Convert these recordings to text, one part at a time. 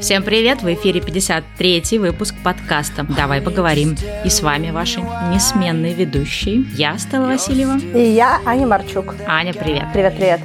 Всем привет! В эфире 53-й выпуск подкаста «Давай поговорим». И с вами ваши несменные ведущие. Я, Стелла Васильева. И я, Аня Марчук. Аня, привет. Привет,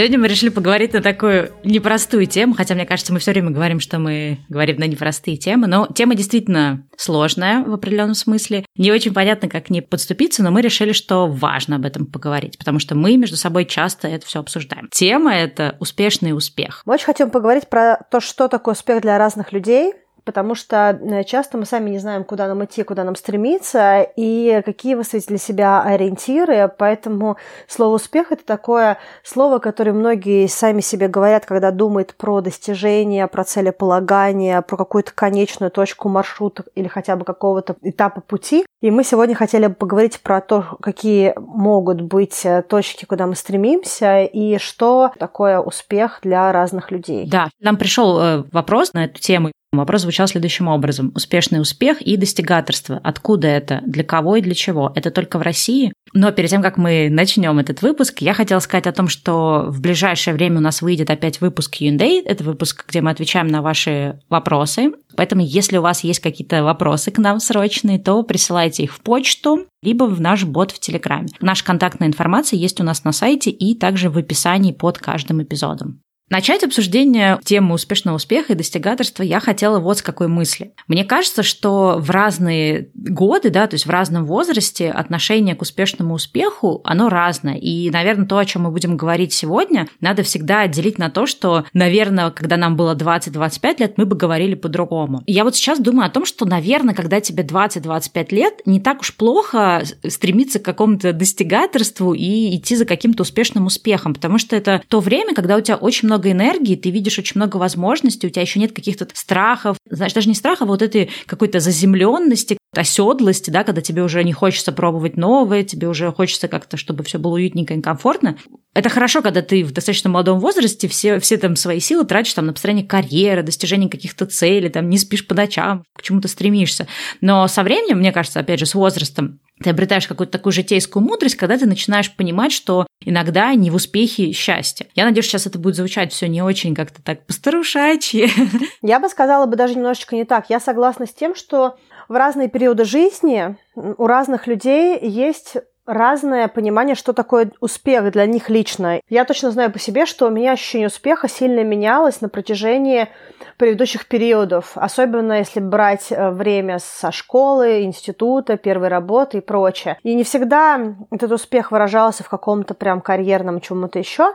Сегодня мы решили поговорить на такую непростую тему, хотя, мне кажется, мы все время говорим, что мы говорим на непростые темы, но тема действительно сложная в определенном смысле. Не очень понятно, как к ней подступиться, но мы решили, что важно об этом поговорить, потому что мы между собой часто это все обсуждаем. Тема – это успешный успех. Мы очень хотим поговорить про то, что такое успех для разных людей, потому что э, часто мы сами не знаем, куда нам идти, куда нам стремиться, и какие выставить для себя ориентиры. Поэтому слово «успех» — это такое слово, которое многие сами себе говорят, когда думают про достижения, про целеполагание, про какую-то конечную точку маршрута или хотя бы какого-то этапа пути. И мы сегодня хотели бы поговорить про то, какие могут быть э, точки, куда мы стремимся, и что такое успех для разных людей. Да, нам пришел э, вопрос на эту тему. Вопрос звучал следующим образом. Успешный успех и достигаторство. Откуда это? Для кого и для чего? Это только в России? Но перед тем, как мы начнем этот выпуск, я хотела сказать о том, что в ближайшее время у нас выйдет опять выпуск Q&A. Это выпуск, где мы отвечаем на ваши вопросы. Поэтому, если у вас есть какие-то вопросы к нам срочные, то присылайте их в почту, либо в наш бот в Телеграме. Наша контактная информация есть у нас на сайте и также в описании под каждым эпизодом. Начать обсуждение темы успешного успеха и достигаторства я хотела вот с какой мысли. Мне кажется, что в разные годы, да, то есть в разном возрасте отношение к успешному успеху, оно разное. И, наверное, то, о чем мы будем говорить сегодня, надо всегда отделить на то, что, наверное, когда нам было 20-25 лет, мы бы говорили по-другому. Я вот сейчас думаю о том, что, наверное, когда тебе 20-25 лет, не так уж плохо стремиться к какому-то достигаторству и идти за каким-то успешным успехом, потому что это то время, когда у тебя очень много много энергии, ты видишь очень много возможностей, у тебя еще нет каких-то страхов, знаешь, даже не страхов, а вот этой какой-то заземленности, оседлости, да, когда тебе уже не хочется пробовать новое, тебе уже хочется как-то, чтобы все было уютненько и комфортно. Это хорошо, когда ты в достаточно молодом возрасте все, все там свои силы тратишь там, на построение карьеры, достижение каких-то целей, там, не спишь по ночам, к чему-то стремишься. Но со временем, мне кажется, опять же, с возрастом, ты обретаешь какую-то такую житейскую мудрость, когда ты начинаешь понимать, что иногда не в успехе счастье. Я надеюсь, сейчас это будет звучать все не очень как-то так постарушачье. Я бы сказала бы даже немножечко не так. Я согласна с тем, что в разные периоды жизни у разных людей есть разное понимание, что такое успех для них лично. Я точно знаю по себе, что у меня ощущение успеха сильно менялось на протяжении предыдущих периодов, особенно если брать э, время со школы, института, первой работы и прочее. И не всегда этот успех выражался в каком-то прям карьерном чему-то еще.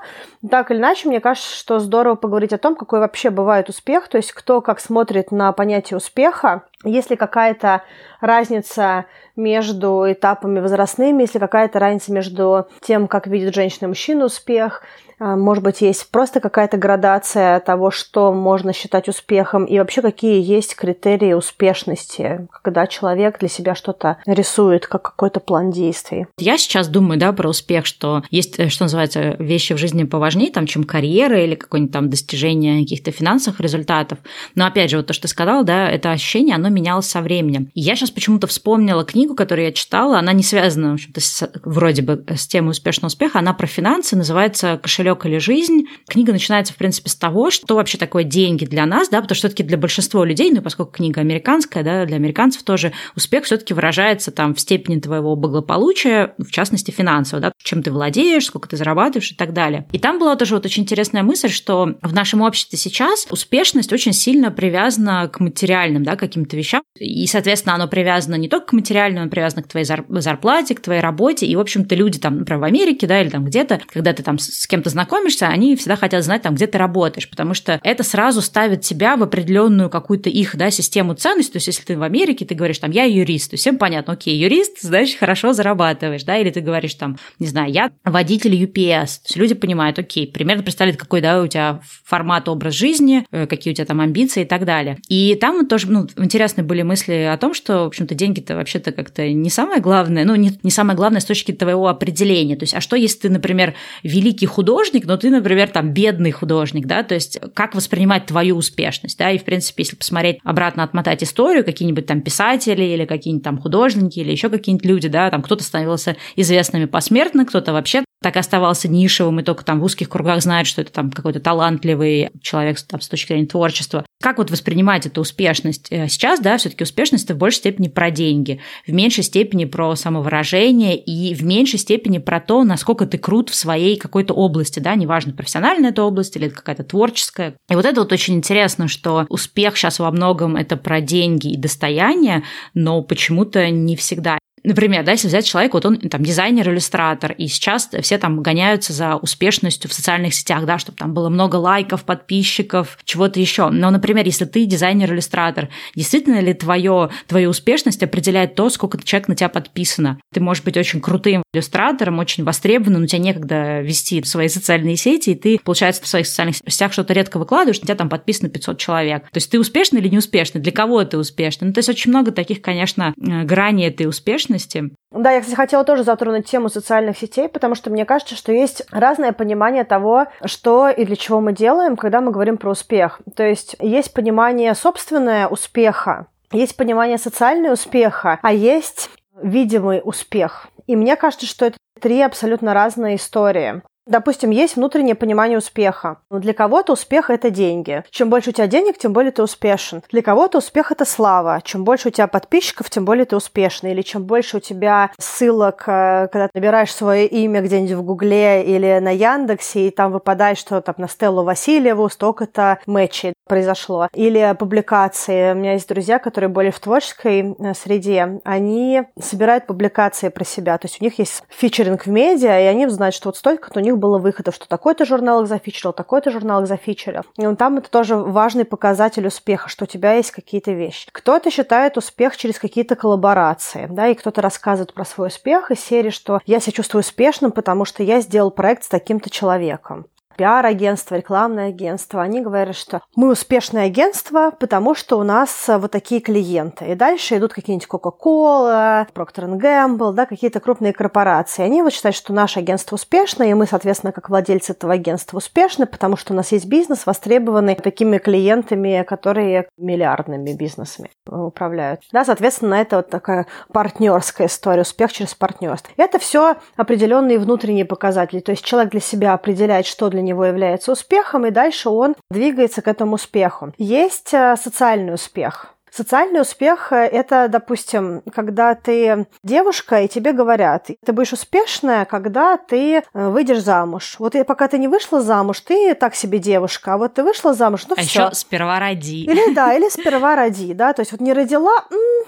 Так или иначе, мне кажется, что здорово поговорить о том, какой вообще бывает успех, то есть кто как смотрит на понятие успеха, есть ли какая-то разница между этапами возрастными, есть ли какая-то разница между тем, как видит женщина и мужчина успех, может быть, есть просто какая-то градация того, что можно считать успехом, и вообще какие есть критерии успешности, когда человек для себя что-то рисует, как какой-то план действий. Я сейчас думаю, да, про успех, что есть, э, что называется, вещи в жизни поважнее, там, чем карьера или какое-нибудь там достижение каких-то финансовых результатов. Но опять же, вот то, что ты сказала, да, это ощущение, оно менялось со временем. Я сейчас почему-то вспомнила книгу, которую я читала, она не связана, в общем-то, с, вроде бы с темой успешного успеха, она про финансы, называется «Кошелек кошелек или жизнь. Книга начинается, в принципе, с того, что вообще такое деньги для нас, да, потому что все-таки для большинства людей, ну, поскольку книга американская, да, для американцев тоже успех все-таки выражается там в степени твоего благополучия, в частности, финансово, да, чем ты владеешь, сколько ты зарабатываешь и так далее. И там была тоже вот очень интересная мысль, что в нашем обществе сейчас успешность очень сильно привязана к материальным, да, каким-то вещам. И, соответственно, оно привязано не только к материальному, оно привязано к твоей зарплате, к твоей работе. И, в общем-то, люди там, например, в Америке, да, или там где-то, когда ты там с кем-то знакомишься, они всегда хотят знать, там, где ты работаешь, потому что это сразу ставит тебя в определенную какую-то их да, систему ценностей. То есть, если ты в Америке, ты говоришь, там, я юрист, то всем понятно, окей, юрист, значит, хорошо зарабатываешь, да, или ты говоришь, там, не знаю, я водитель UPS. То есть, люди понимают, окей, примерно представляют, какой, да, у тебя формат, образ жизни, э, какие у тебя там амбиции и так далее. И там тоже, ну, интересные были мысли о том, что, в общем-то, деньги-то вообще-то как-то не самое главное, ну, не, не самое главное с точки твоего определения. То есть, а что, если ты, например, великий художник, художник, но ты, например, там бедный художник, да, то есть как воспринимать твою успешность, да, и, в принципе, если посмотреть обратно, отмотать историю, какие-нибудь там писатели или какие-нибудь там художники или еще какие-нибудь люди, да, там кто-то становился известными посмертно, кто-то вообще так оставался нишевым, и только там в узких кругах знает, что это там какой-то талантливый человек там, с точки зрения творчества. Как вот воспринимать эту успешность? Э, сейчас, да, все таки успешность это в большей степени про деньги, в меньшей степени про самовыражение и в меньшей степени про то, насколько ты крут в своей какой-то области, да, неважно, профессиональная эта область или какая-то творческая. И вот это вот очень интересно, что успех сейчас во многом это про деньги и достояние, но почему-то не всегда. Например, да, если взять человека, вот он там дизайнер-иллюстратор, и сейчас все там гоняются за успешностью в социальных сетях, да, чтобы там было много лайков, подписчиков, чего-то еще. Но, например, если ты дизайнер-иллюстратор, действительно ли твое, твою успешность определяет то, сколько человек на тебя подписано? Ты можешь быть очень крутым иллюстратором, очень востребованным, но тебе некогда вести свои социальные сети, и ты, получается, в своих социальных сетях что-то редко выкладываешь, на тебя там подписано 500 человек. То есть ты успешный или не успешный? Для кого ты успешный? Ну, то есть очень много таких, конечно, э, граней этой успешности, личности. Да, я, кстати, хотела тоже затронуть тему социальных сетей, потому что мне кажется, что есть разное понимание того, что и для чего мы делаем, когда мы говорим про успех. То есть есть понимание собственное успеха, есть понимание социального успеха, а есть видимый успех. И мне кажется, что это три абсолютно разные истории. Допустим, есть внутреннее понимание успеха. Для кого-то успех – это деньги. Чем больше у тебя денег, тем более ты успешен. Для кого-то успех – это слава. Чем больше у тебя подписчиков, тем более ты успешный. Или чем больше у тебя ссылок, э, когда ты набираешь свое имя где-нибудь в Гугле или на Яндексе, и там выпадает, что там на Стеллу Васильеву столько-то матчей произошло. Или публикации. У меня есть друзья, которые более в творческой э, среде. Они собирают публикации про себя. То есть у них есть фичеринг в медиа, и они знают, что вот столько-то у них них было выходов, что такой-то журнал их зафичерил, такой-то журнал их зафичерил. И там это тоже важный показатель успеха, что у тебя есть какие-то вещи. Кто-то считает успех через какие-то коллаборации, да, и кто-то рассказывает про свой успех из серии, что я себя чувствую успешным, потому что я сделал проект с таким-то человеком пиар-агентство, рекламное агентство, они говорят, что мы успешное агентство, потому что у нас вот такие клиенты. И дальше идут какие-нибудь Coca-Cola, Procter Gamble, да, какие-то крупные корпорации. Они вот считают, что наше агентство успешное, и мы, соответственно, как владельцы этого агентства успешны, потому что у нас есть бизнес, востребованный такими клиентами, которые миллиардными бизнесами управляют. Да, соответственно, это вот такая партнерская история, успех через партнерство. Это все определенные внутренние показатели. То есть человек для себя определяет, что для него является успехом, и дальше он двигается к этому успеху. Есть э, социальный успех. Социальный успех – это, допустим, когда ты девушка, и тебе говорят, ты будешь успешная, когда ты э, выйдешь замуж. Вот и пока ты не вышла замуж, ты так себе девушка, а вот ты вышла замуж, ну а все. еще сперва роди. Или да, или сперва роди, да, то есть вот не родила,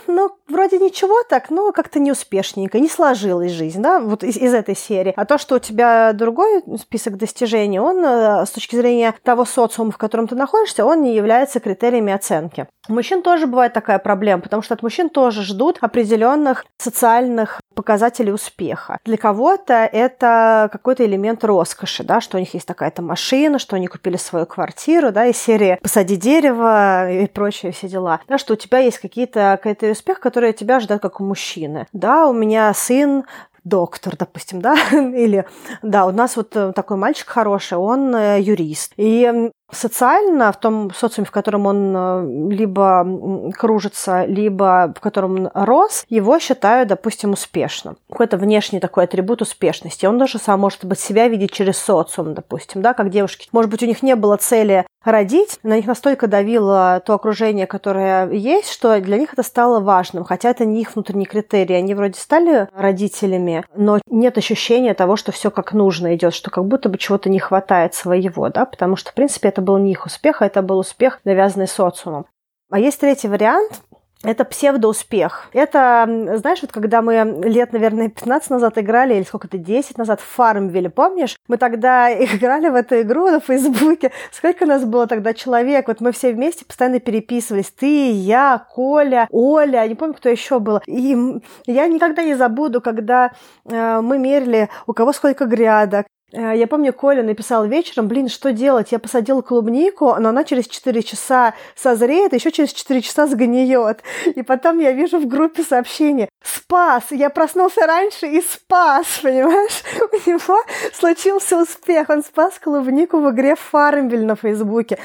ну, вроде ничего так, но как-то неуспешненько, не сложилась жизнь, да, вот из, из этой серии. А то, что у тебя другой список достижений, он э, с точки зрения того социума, в котором ты находишься, он не является критериями оценки. У мужчин тоже бывает такая проблема, потому что от мужчин тоже ждут определенных социальных показателей успеха. Для кого-то это какой-то элемент роскоши, да, что у них есть такая-то машина, что они купили свою квартиру, да, и серия «посади дерево» и прочие все дела. Да, что у тебя есть какие-то, какой-то успех, который тебя ждет как у мужчины. Да, у меня сын доктор, допустим, да, или, да, у нас вот э, такой мальчик хороший, он э, юрист. И социально, в том социуме, в котором он э, либо кружится, либо в котором он рос, его считают, допустим, успешным. Какой-то внешний такой атрибут успешности. Он даже сам может быть себя видеть через социум, допустим, да, как девушки. Может быть, у них не было цели родить, на них настолько давило то окружение, которое есть, что для них это стало важным, хотя это не их внутренний критерий. Они вроде стали родителями, но нет ощущения того, что все как нужно идет, что как будто бы чего-то не хватает своего, да, потому что, в принципе, это был не их успех, а это был успех, навязанный социумом. А есть третий вариант, это псевдоуспех. Это, знаешь, вот когда мы лет, наверное, 15 назад играли, или сколько-то, 10 назад в Фармвилле, помнишь? Мы тогда играли в эту игру на Фейсбуке. Сколько нас было тогда человек? Вот мы все вместе постоянно переписывались. Ты, я, Коля, Оля, не помню, кто еще был. И я никогда не забуду, когда э, мы мерили, у кого сколько грядок, я помню, Коля написал вечером, блин, что делать? Я посадил клубнику, но она через 4 часа созреет, еще через 4 часа сгниет. И потом я вижу в группе сообщение. спас. Я проснулся раньше и спас, понимаешь? У него случился успех. Он спас клубнику в игре Фармвель на Фейсбуке.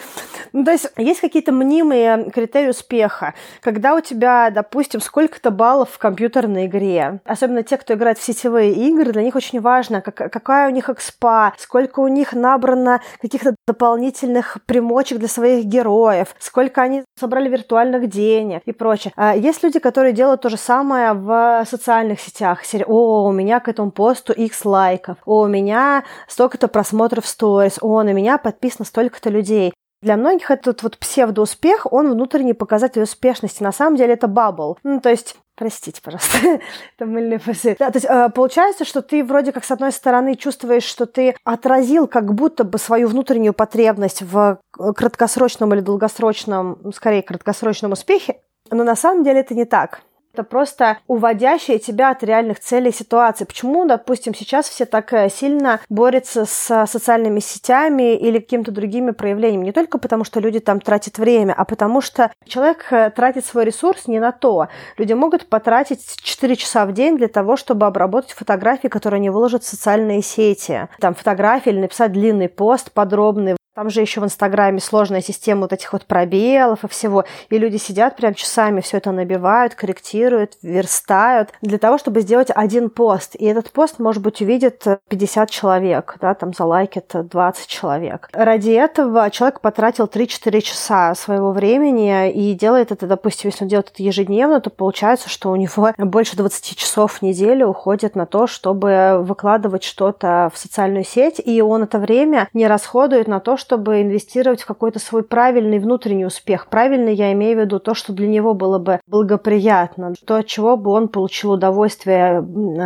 Ну, то есть есть какие-то мнимые критерии успеха. Когда у тебя, допустим, сколько-то баллов в компьютерной игре. Особенно те, кто играет в сетевые игры, для них очень важно, как, какая у них экспа, сколько у них набрано каких-то дополнительных примочек для своих героев, сколько они собрали виртуальных денег и прочее. А есть люди, которые делают то же самое в социальных сетях. О, у меня к этому посту X лайков. О, у меня столько-то просмотров сторис. О, на меня подписано столько-то людей. Для многих этот вот псевдоуспех, он внутренний показатель успешности. На самом деле это бабл. Ну, то есть Простите, пожалуйста, это мыльные пузыри. Да, то есть э, получается, что ты вроде как с одной стороны чувствуешь, что ты отразил как будто бы свою внутреннюю потребность в э, краткосрочном или долгосрочном, скорее краткосрочном успехе, но на самом деле это не так. Это просто уводящая тебя от реальных целей ситуации. Почему, допустим, сейчас все так э, сильно борются с социальными сетями или какими-то другими проявлениями? Не только потому, что люди там тратят время, а потому что человек э, тратит свой ресурс не на то. Люди могут потратить 4 часа в день для того, чтобы обработать фотографии, которые они выложат в социальные сети. Там фотографии или написать длинный пост подробный, там же еще в Инстаграме сложная система вот этих вот пробелов и всего. И люди сидят прям часами, все это набивают, корректируют, верстают для того, чтобы сделать один пост. И этот пост, может быть, увидит 50 человек, да, там залайкит 20 человек. Ради этого человек потратил 3-4 часа своего времени и делает это, допустим, если он делает это ежедневно, то получается, что у него больше 20 часов в неделю уходит на то, чтобы выкладывать что-то в социальную сеть, и он это время не расходует на то, чтобы инвестировать в какой-то свой правильный внутренний успех. Правильный я имею в виду то, что для него было бы благоприятно, то, от чего бы он получил удовольствие,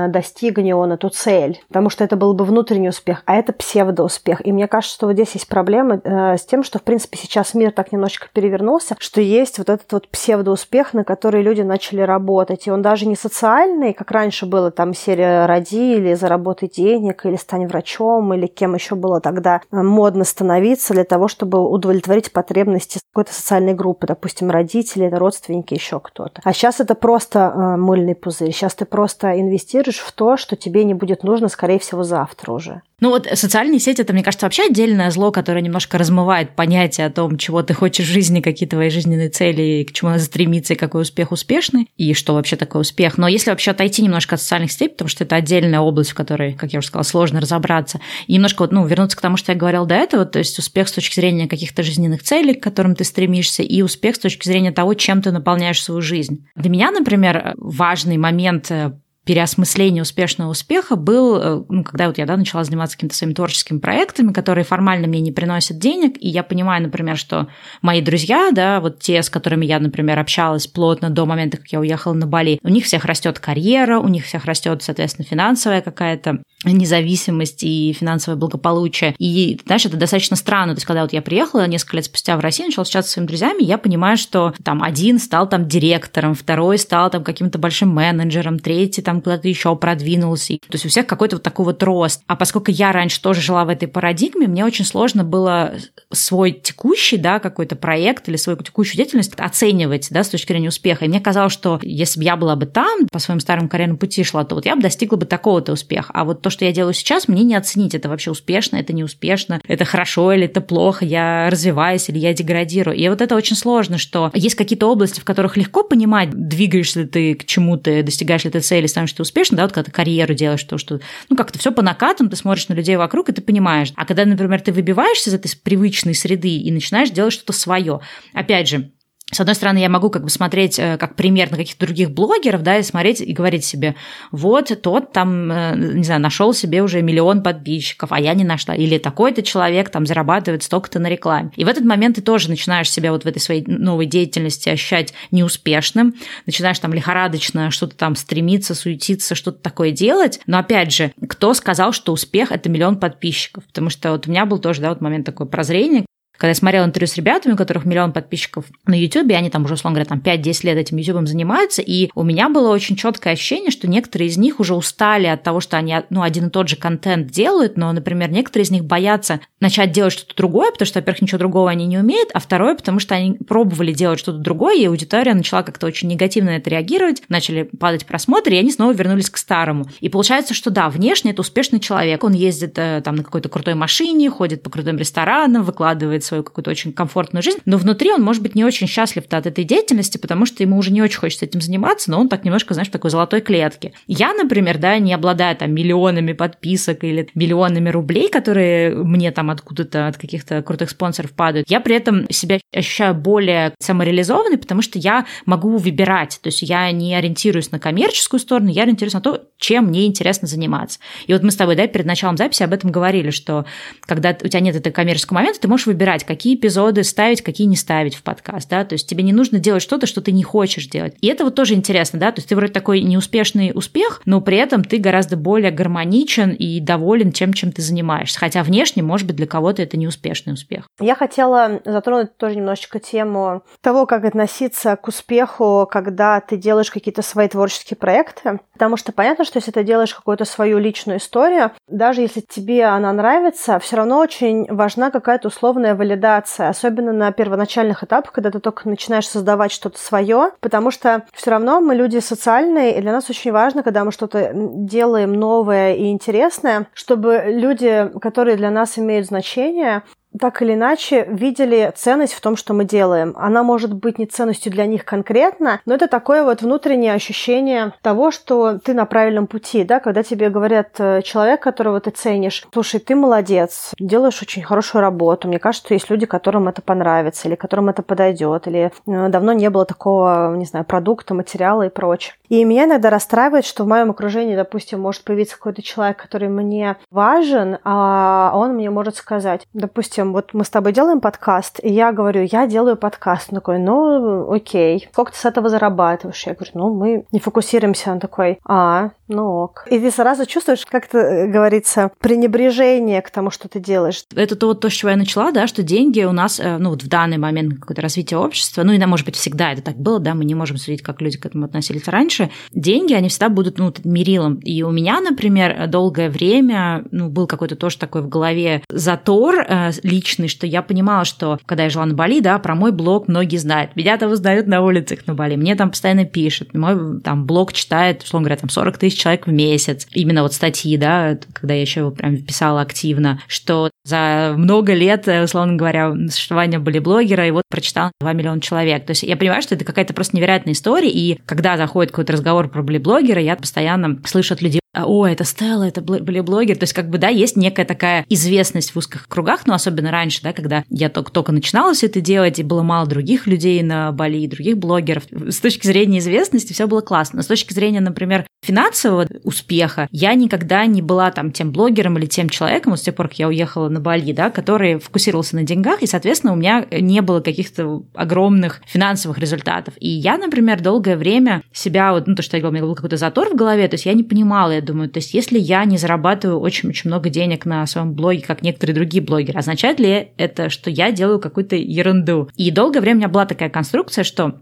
достигни он эту цель. Потому что это был бы внутренний успех, а это псевдоуспех. И мне кажется, что вот здесь есть проблема э, с тем, что, в принципе, сейчас мир так немножечко перевернулся, что есть вот этот вот псевдоуспех, на который люди начали работать. И он даже не социальный, как раньше было там серия «Роди» или «Заработай денег», или «Стань врачом», или кем еще было тогда модно становиться становиться для того, чтобы удовлетворить потребности какой-то социальной группы, допустим, родители, родственники, еще кто-то. А сейчас это просто э, мыльный пузырь. Сейчас ты просто инвестируешь в то, что тебе не будет нужно, скорее всего, завтра уже. Ну вот социальные сети, это, мне кажется, вообще отдельное зло, которое немножко размывает понятие о том, чего ты хочешь в жизни, какие твои жизненные цели, к чему надо стремиться, и какой успех успешный, и что вообще такое успех. Но если вообще отойти немножко от социальных сетей, потому что это отдельная область, в которой, как я уже сказала, сложно разобраться, и немножко вот, ну, вернуться к тому, что я говорил до этого, то есть успех с точки зрения каких-то жизненных целей, к которым ты стремишься, и успех с точки зрения того, чем ты наполняешь свою жизнь. Для меня, например, важный момент э, переосмысление успешного успеха был, э, ну, когда вот я да, начала заниматься какими-то своими творческими проектами, которые формально мне не приносят денег, и я понимаю, например, что мои друзья, да, вот те, с которыми я, например, общалась плотно до момента, как я уехала на Бали, у них всех растет карьера, у них всех растет, соответственно, финансовая какая-то независимость и финансовое благополучие. И, знаешь, это достаточно странно. То есть, когда вот я приехала несколько лет спустя в Россию, начала встречаться со своими друзьями, я понимаю, что там один стал там директором, второй стал там каким-то большим менеджером, третий там куда-то еще продвинулся. То есть у всех какой-то вот такой вот рост. А поскольку я раньше тоже жила в этой парадигме, мне очень сложно было свой текущий, да, какой-то проект или свою текущую деятельность оценивать, да, с точки зрения успеха. И мне казалось, что если бы я была бы там, по своему старому карьерному пути шла, то вот я бы достигла бы такого-то успеха. А вот то, что я делаю сейчас, мне не оценить, это вообще успешно, это не успешно, это хорошо или это плохо, я развиваюсь или я деградирую. И вот это очень сложно, что есть какие-то области, в которых легко понимать, двигаешься ли ты к чему-то, достигаешь ли ты цели, становишься ты успешно, да, вот когда ты карьеру делаешь, то, что, ну, как-то все по накатам, ты смотришь на людей вокруг, и ты понимаешь. А когда, например, ты выбиваешься из этой привычной среды и начинаешь делать что-то свое, опять же, с одной стороны, я могу как бы смотреть э, как пример на каких-то других блогеров, да, и смотреть и говорить себе, вот тот там, э, не знаю, нашел себе уже миллион подписчиков, а я не нашла. Или такой-то человек там зарабатывает столько-то на рекламе. И в этот момент ты тоже начинаешь себя вот в этой своей новой деятельности ощущать неуспешным, начинаешь там лихорадочно что-то там стремиться, суетиться, что-то такое делать. Но опять же, кто сказал, что успех – это миллион подписчиков? Потому что вот у меня был тоже, да, вот момент такое прозрение, когда я смотрела интервью с ребятами, у которых миллион подписчиков на YouTube, они там уже, условно говоря, там 5-10 лет этим YouTube занимаются, и у меня было очень четкое ощущение, что некоторые из них уже устали от того, что они ну, один и тот же контент делают, но, например, некоторые из них боятся начать делать что-то другое, потому что, во-первых, ничего другого они не умеют, а второе, потому что они пробовали делать что-то другое, и аудитория начала как-то очень негативно на это реагировать, начали падать просмотры, и они снова вернулись к старому. И получается, что да, внешне это успешный человек, он ездит э, там на какой-то крутой машине, ходит по крутым ресторанам, выкладывает свою какую-то очень комфортную жизнь, но внутри он может быть не очень счастлив от этой деятельности, потому что ему уже не очень хочется этим заниматься, но он так немножко, знаешь, в такой золотой клетке. Я, например, да, не обладаю там миллионами подписок или миллионами рублей, которые мне там откуда-то от каких-то крутых спонсоров падают, я при этом себя ощущаю более самореализованной, потому что я могу выбирать, то есть я не ориентируюсь на коммерческую сторону, я ориентируюсь на то, чем мне интересно заниматься. И вот мы с тобой, да, перед началом записи об этом говорили, что когда у тебя нет этого коммерческого момента, ты можешь выбирать, какие эпизоды ставить, какие не ставить в подкаст, да, то есть тебе не нужно делать что-то, что ты не хочешь делать. И это вот тоже интересно, да, то есть ты вроде такой неуспешный успех, но при этом ты гораздо более гармоничен и доволен тем, чем ты занимаешься. Хотя внешне, может быть, для кого-то это неуспешный успех. Я хотела затронуть тоже немножечко тему того, как относиться к успеху, когда ты делаешь какие-то свои творческие проекты. Потому что понятно, что если ты делаешь какую-то свою личную историю, даже если тебе она нравится, все равно очень важна какая-то условная валидация, особенно на первоначальных этапах, когда ты только начинаешь создавать что-то свое, потому что все равно мы люди социальные, и для нас очень важно, когда мы что-то делаем новое и интересное, чтобы люди, которые для нас имеют значение, так или иначе видели ценность в том, что мы делаем. Она может быть не ценностью для них конкретно, но это такое вот внутреннее ощущение того, что ты на правильном пути, да, когда тебе говорят э, человек, которого ты ценишь, слушай, ты молодец, делаешь очень хорошую работу. Мне кажется, есть люди, которым это понравится, или которым это подойдет, или э, давно не было такого, не знаю, продукта, материала и прочее. И меня иногда расстраивает, что в моем окружении, допустим, может появиться какой-то человек, который мне важен, а он мне может сказать, допустим, вот мы с тобой делаем подкаст, и я говорю, я делаю подкаст. Он такой, ну, окей. Сколько ты с этого зарабатываешь? Я говорю, ну, мы не фокусируемся. Он такой, а, ну ок. И ты сразу чувствуешь, как это э, говорится, пренебрежение к тому, что ты делаешь. Это то, вот то, с чего я начала, да, что деньги у нас, э, ну, вот в данный момент какое-то развитие общества, ну, и, может быть, всегда это так было, да, мы не можем судить, как люди к этому относились раньше. Деньги, они всегда будут, ну, мерилом. И у меня, например, долгое время, ну, был какой-то тоже такой в голове затор, э, личный, что я понимала, что когда я жила на Бали, да, про мой блог многие знают. Меня там узнают на улицах на Бали, мне там постоянно пишут. Мой там блог читает, условно говоря, там 40 тысяч человек в месяц. Именно вот статьи, да, когда я еще его прям писала активно, что за много лет, условно говоря, существования были блогера, и вот прочитал 2 миллиона человек. То есть я понимаю, что это какая-то просто невероятная история, и когда заходит какой-то разговор про блогера, я постоянно слышу от людей, о, это Стелла, это были блогер. То есть, как бы, да, есть некая такая известность в узких кругах, но особенно раньше, да, когда я только, только начинала все это делать, и было мало других людей на Бали, других блогеров. С точки зрения известности все было классно. Но с точки зрения, например, финансового успеха, я никогда не была там тем блогером или тем человеком, вот с тех пор, как я уехала на Бали, да, который фокусировался на деньгах, и, соответственно, у меня не было каких-то огромных финансовых результатов. И я, например, долгое время себя, вот, ну, то, что я говорила, у меня был какой-то затор в голове, то есть я не понимала, я думаю, то есть если я не зарабатываю очень-очень много денег на своем блоге, как некоторые другие блогеры, означает ли это, что я делаю какую-то ерунду? И долгое время у меня была такая конструкция, что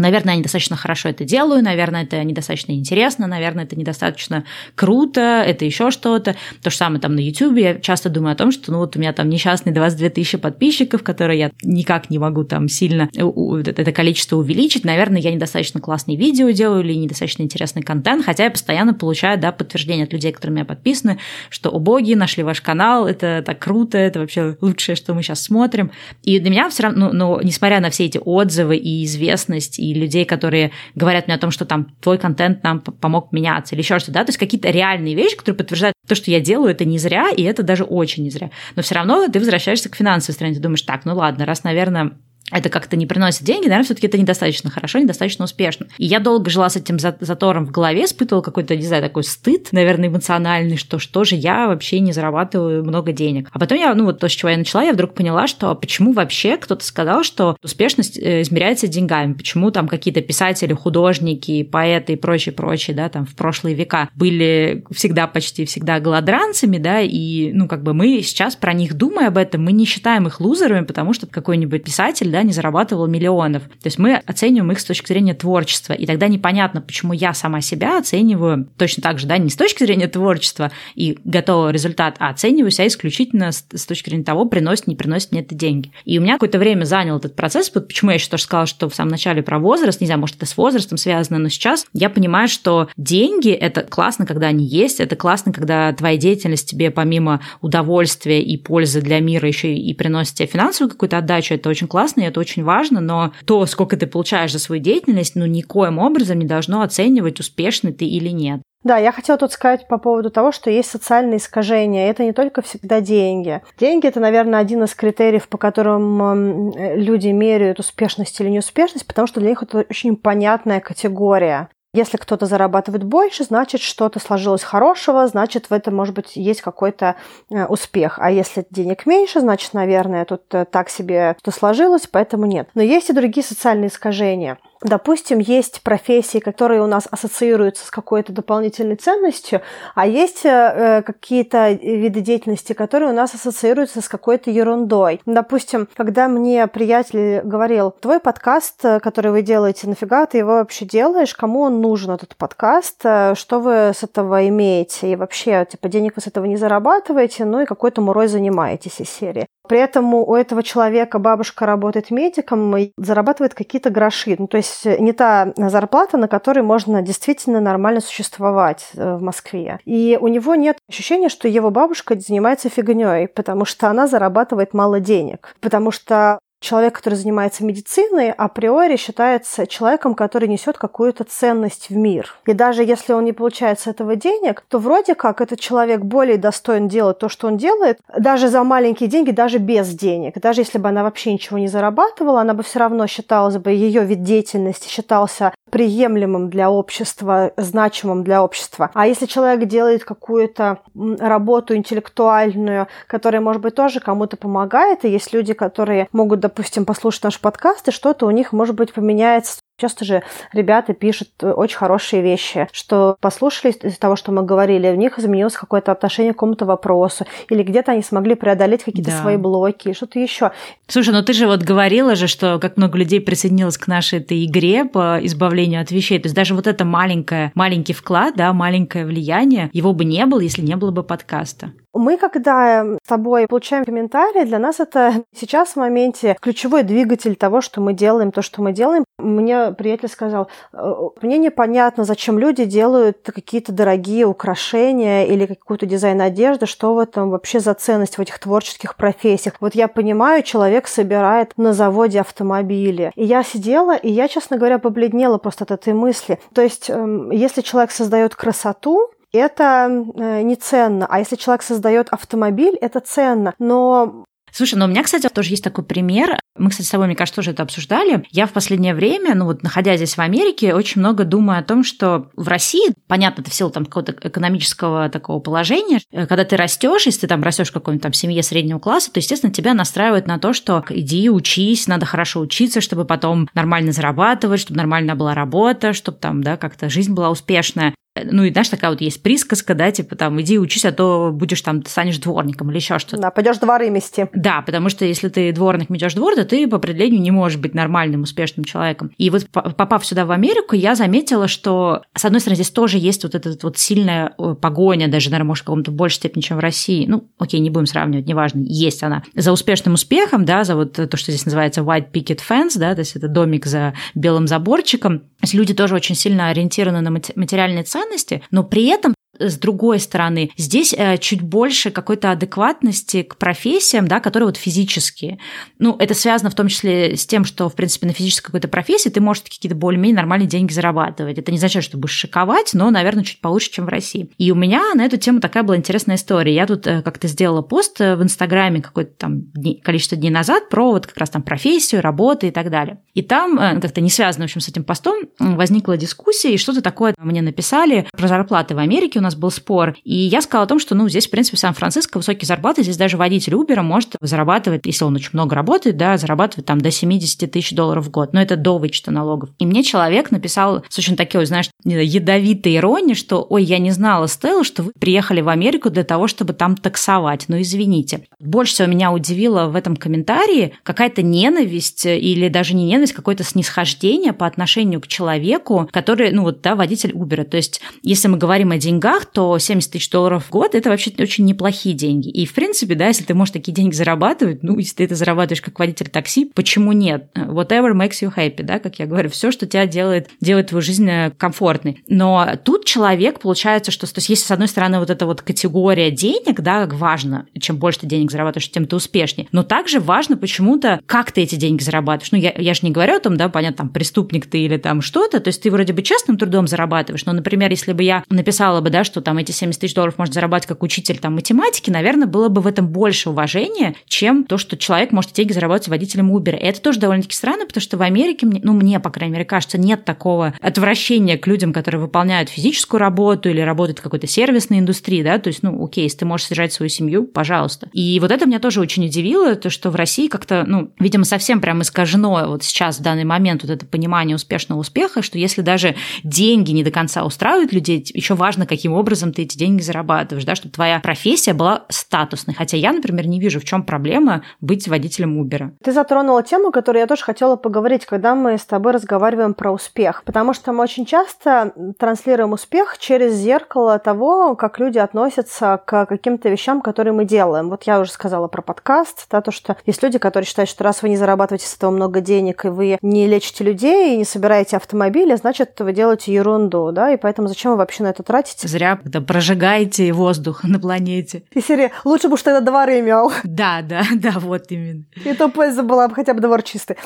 Наверное, я недостаточно хорошо это делаю, наверное, это недостаточно интересно, наверное, это недостаточно круто, это еще что-то. То же самое там на YouTube. Я часто думаю о том, что ну вот у меня там несчастные 22 тысячи подписчиков, которые я никак не могу там сильно это количество увеличить. Наверное, я недостаточно классные видео делаю или недостаточно интересный контент, хотя я постоянно получаю да, подтверждение от людей, которые меня подписаны, что, о боги, нашли ваш канал, это так круто, это вообще лучшее, что мы сейчас смотрим. И для меня все равно, ну, ну, несмотря на все эти отзывы и известность, и людей, которые говорят мне о том, что там твой контент нам помог меняться или еще что-то, да, то есть какие-то реальные вещи, которые подтверждают то, что я делаю, это не зря, и это даже очень не зря. Но все равно ты возвращаешься к финансовой стороне, ты думаешь, так, ну ладно, раз, наверное, это как-то не приносит деньги, наверное, все-таки это недостаточно хорошо, недостаточно успешно. И я долго жила с этим затором в голове, испытывала какой-то, не знаю, такой стыд, наверное, эмоциональный, что что же я вообще не зарабатываю много денег. А потом я, ну вот то, с чего я начала, я вдруг поняла, что почему вообще кто-то сказал, что успешность э, измеряется деньгами, почему там какие-то писатели, художники, поэты и прочее, прочее, да, там в прошлые века были всегда почти всегда голодранцами, да, и, ну, как бы мы сейчас про них думая об этом, мы не считаем их лузерами, потому что какой-нибудь писатель, да, не зарабатывал миллионов. То есть мы оцениваем их с точки зрения творчества, и тогда непонятно, почему я сама себя оцениваю точно так же, да, не с точки зрения творчества и готового результат, а оцениваю себя исключительно с, с точки зрения того, приносит, не приносит мне это деньги. И у меня какое-то время занял этот процесс, почему я еще тоже сказала, что в самом начале про возраст, не знаю, может, это с возрастом связано, но сейчас я понимаю, что деньги – это классно, когда они есть, это классно, когда твоя деятельность тебе помимо удовольствия и пользы для мира еще и приносит тебе финансовую какую-то отдачу, это очень классно, это очень важно, но то, сколько ты получаешь за свою деятельность, ну, никоим образом не должно оценивать, успешный ты или нет. Да, я хотела тут сказать по поводу того, что есть социальные искажения. Это не только всегда деньги. Деньги – это, наверное, один из критериев, по которым люди меряют успешность или неуспешность, потому что для них это очень понятная категория. Если кто-то зарабатывает больше, значит, что-то сложилось хорошего, значит, в этом, может быть, есть какой-то э, успех. А если денег меньше, значит, наверное, тут э, так себе что сложилось, поэтому нет. Но есть и другие социальные искажения – Допустим, есть профессии, которые у нас ассоциируются с какой-то дополнительной ценностью, а есть э, какие-то виды деятельности, которые у нас ассоциируются с какой-то ерундой. Допустим, когда мне приятель говорил, твой подкаст, э, который вы делаете, нафига ты его вообще делаешь, кому он нужен, этот подкаст, э, что вы с этого имеете, и вообще, типа, денег вы с этого не зарабатываете, ну и какой-то мурой занимаетесь из серии. При этом у этого человека бабушка работает медиком и зарабатывает какие-то гроши. Ну, то есть не та зарплата, на которой можно действительно нормально существовать э, в Москве. И у него нет ощущения, что его бабушка занимается фигней, потому что она зарабатывает мало денег. Потому что Человек, который занимается медициной, априори считается человеком, который несет какую-то ценность в мир. И даже если он не получает с этого денег, то вроде как этот человек более достоин делать то, что он делает, даже за маленькие деньги, даже без денег. Даже если бы она вообще ничего не зарабатывала, она бы все равно считалась бы, ее вид деятельности считался приемлемым для общества, значимым для общества. А если человек делает какую-то работу интеллектуальную, которая, может быть, тоже кому-то помогает, и есть люди, которые могут, допустим, послушать наш подкаст, и что-то у них, может быть, поменяется Часто же ребята пишут э, очень хорошие вещи, что послушали из того, что мы говорили, у них изменилось какое-то отношение к какому-то вопросу, или где-то они смогли преодолеть какие-то да. свои блоки, что-то еще. Слушай, ну ты же вот говорила же, что как много людей присоединилось к нашей этой игре по избавлению от вещей. То есть даже вот это маленькое, маленький вклад, да, маленькое влияние, его бы не было, если не было бы подкаста. Мы, когда с тобой получаем комментарии, для нас это сейчас в моменте ключевой двигатель того, что мы делаем, то, что мы делаем. Мне приятель сказал, «Э, мне непонятно, зачем люди делают какие-то дорогие украшения или какую-то дизайн одежды, что в этом вообще за ценность в этих творческих профессиях. Вот я понимаю, человек собирает на заводе автомобили. И я сидела, и я, честно говоря, побледнела просто от этой мысли. То есть, эм, если человек создает красоту, это э, не ценно. А если человек создает автомобиль, это ценно. Но Слушай, ну у меня, кстати, тоже есть такой пример. Мы, кстати, с тобой, мне кажется, тоже это обсуждали. Я в последнее время, ну вот находясь здесь в Америке, очень много думаю о том, что в России, понятно, это в силу там какого-то экономического такого положения, э, когда ты растешь, если ты там растешь в какой-нибудь там семье среднего класса, то, естественно, тебя настраивают на то, что иди учись, надо хорошо учиться, чтобы потом нормально зарабатывать, чтобы нормально была работа, чтобы там, да, как-то жизнь была успешная ну и знаешь, такая вот есть присказка, да, типа там иди учись, а то будешь там, ты станешь дворником или еще что-то. Да, пойдешь дворы мести. Да, потому что если ты дворник метешь двор, то ты по определению не можешь быть нормальным, успешным человеком. И вот попав сюда в Америку, я заметила, что, с одной стороны, здесь тоже есть вот эта вот сильная э, погоня, даже, наверное, может, в каком-то большей степени, чем в России. Ну, окей, не будем сравнивать, неважно, есть она. За успешным успехом, да, за вот то, что здесь называется white picket fence, да, то есть это домик за белым заборчиком. То есть люди тоже очень сильно ориентированы на материальные ценности, но при этом С другой стороны, здесь э, чуть больше какой-то адекватности к профессиям, да, которые вот физические. Ну, это связано в том числе с тем, что, в принципе, на физической какой-то профессии ты можешь какие-то более-менее нормальные деньги зарабатывать. Это не означает, что будешь шиковать, но, наверное, чуть получше, чем в России. И у меня на эту тему такая была интересная история. Я тут э, как-то сделала пост э, в Инстаграме какое-то там количество дней назад про вот как раз там профессию, работы и так далее. И там как-то не связано, в общем, с этим постом возникла дискуссия, и что-то такое мне написали про зарплаты в Америке, у нас был спор. И я сказала о том, что, ну, здесь, в принципе, в Сан-Франциско высокие зарплаты, здесь даже водитель Uber может зарабатывать, если он очень много работает, да, зарабатывать там до 70 тысяч долларов в год. Но это до вычета налогов. И мне человек написал с очень такой, знаешь, ядовитой иронией, что, ой, я не знала, Стелла, что вы приехали в Америку для того, чтобы там таксовать. Ну, извините. Больше всего меня удивило в этом комментарии какая-то ненависть или даже не ненависть, какое-то снисхождение по отношению к человеку, который, ну вот, да, водитель Uber. То есть, если мы говорим о деньгах, то 70 тысяч долларов в год – это вообще очень неплохие деньги. И, в принципе, да, если ты можешь такие деньги зарабатывать, ну, если ты это зарабатываешь как водитель такси, почему нет? Whatever makes you happy, да, как я говорю, все, что тебя делает, делает твою жизнь э, комфортной. Но тут человек, получается, что, то есть, если, с одной стороны, вот эта вот категория денег, да, важно, чем больше ты денег зарабатываешь, тем ты успешнее. Но также важно почему-то, как ты эти деньги зарабатываешь. Ну, я, я же не говорю о том, да, понятно, там, преступник ты или там что-то, то есть ты вроде бы честным трудом зарабатываешь, но, например, если бы я написала бы, да, что там эти 70 тысяч долларов может зарабатывать как учитель там математики, наверное, было бы в этом больше уважения, чем то, что человек может деньги зарабатывать водителем Uber. И это тоже довольно-таки странно, потому что в Америке, ну, мне, по крайней мере, кажется, нет такого отвращения к людям, которые выполняют физическую работу или работают в какой-то сервисной индустрии, да, то есть, ну, окей, если ты можешь содержать свою семью, пожалуйста. И вот это меня тоже очень удивило, то, что в России как-то, ну, видимо, совсем прям искажено вот сейчас в данный момент вот это понимание успешного успеха, что если даже деньги не до конца устраивают людей, еще важно, каким образом ты эти деньги зарабатываешь, да, чтобы твоя профессия была статусной. Хотя я, например, не вижу, в чем проблема быть водителем Uber. Ты затронула тему, которую я тоже хотела поговорить, когда мы с тобой разговариваем про успех. Потому что мы очень часто транслируем успех через зеркало того, как люди относятся к каким-то вещам, которые мы делаем. Вот я уже сказала про подкаст, да, то, что есть люди, которые считают, что раз вы не зарабатываете с этого много денег, и вы не лечите людей, и не собираете автомобили, значит, вы делаете ерунду, да, и поэтому зачем вы вообще на это тратите? Зря, когда прожигаете воздух на планете. И серия, лучше бы уж тогда дворы имел. Да, да, да, вот именно. И то польза была бы хотя бы двор чистый.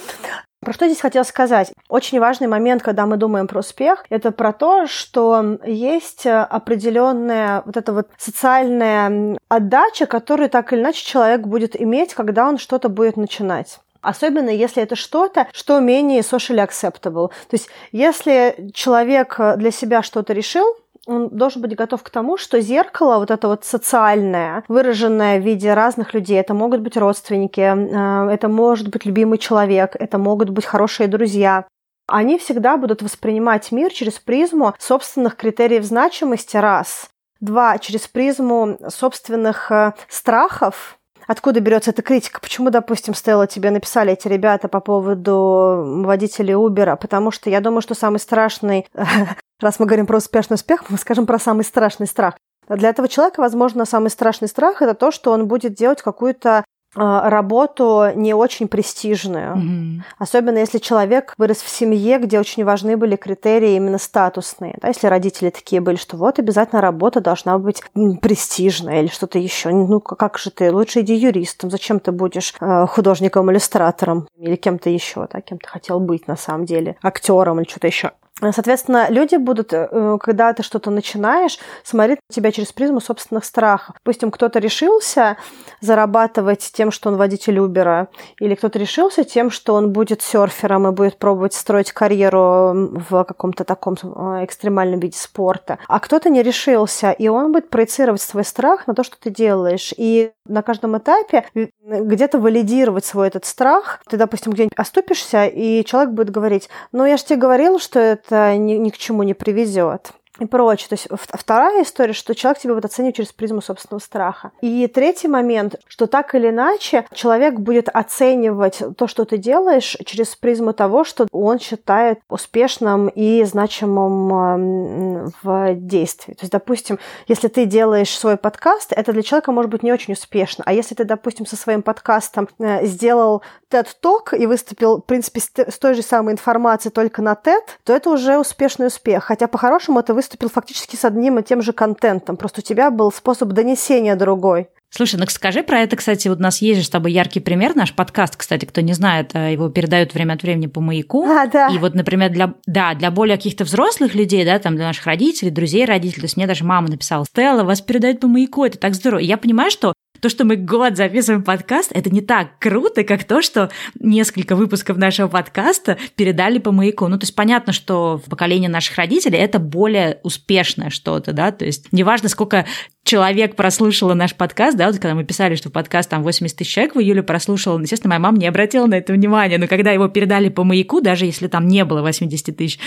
Про что здесь хотела сказать? Очень важный момент, когда мы думаем про успех, это про то, что есть определенная вот эта вот социальная отдача, которую так или иначе человек будет иметь, когда он что-то будет начинать. Особенно если это что-то, что менее socially acceptable. То есть если человек для себя что-то решил, он должен быть готов к тому, что зеркало, вот это вот социальное, выраженное в виде разных людей, это могут быть родственники, э, это может быть любимый человек, это могут быть хорошие друзья, они всегда будут воспринимать мир через призму собственных критериев значимости, раз. Два, через призму собственных э, страхов, откуда берется эта критика? Почему, допустим, Стелла, тебе написали эти ребята по поводу водителей Uber? Потому что я думаю, что самый страшный Раз мы говорим про успешный успех, мы скажем про самый страшный страх. Для этого человека, возможно, самый страшный страх это то, что он будет делать какую-то а, работу не очень престижную. Mm-hmm. Особенно если человек вырос в семье, где очень важны были критерии именно статусные. Да, если родители такие были, что вот обязательно работа должна быть престижная или что-то еще. Ну как же ты? Лучше иди юристом. Зачем ты будешь э, художником-иллюстратором или кем-то еще, да, кем ты хотел быть на самом деле, актером или что-то еще. Соответственно, люди будут, э, когда ты что-то начинаешь, смотреть на тебя через призму собственных страхов. Допустим, кто-то решился зарабатывать тем, что он водитель Убера, или кто-то решился тем, что он будет серфером и будет пробовать строить карьеру в каком-то таком э, экстремальном виде спорта. А кто-то не решился, и он будет проецировать свой страх на то, что ты делаешь. И на каждом этапе где-то валидировать свой этот страх. Ты, допустим, где-нибудь оступишься, и человек будет говорить, ну, я же тебе говорил, что это ни, ни к чему не приведет и прочее. То есть вторая история, что человек тебя будет оценивать через призму собственного страха. И третий момент, что так или иначе человек будет оценивать то, что ты делаешь, через призму того, что он считает успешным и значимым в действии. То есть, допустим, если ты делаешь свой подкаст, это для человека может быть не очень успешно. А если ты, допустим, со своим подкастом э, сделал TED Talk и выступил, в принципе, с той же самой информацией только на TED, то это уже успешный успех. Хотя по-хорошему это вы выступил фактически с одним и тем же контентом, просто у тебя был способ донесения другой. Слушай, ну скажи про это, кстати, вот у нас есть же с тобой яркий пример, наш подкаст, кстати, кто не знает, э, его передают время от времени по маяку. А, да. И вот, например, для, да, для более каких-то взрослых людей, да, там для наших родителей, друзей родителей, то есть мне даже мама написала, Стелла, вас передают по маяку, это так здорово. И я понимаю, что то, что мы год записываем подкаст, это не так круто, как то, что несколько выпусков нашего подкаста передали по маяку. Ну, то есть понятно, что в поколении наших родителей это более успешное что-то, да, то есть неважно, сколько человек прослушала наш подкаст, да, вот когда мы писали, что подкаст там 80 тысяч человек в июле прослушал, естественно, моя мама не обратила на это внимания, но когда его передали по маяку, даже если там не было 80 тысяч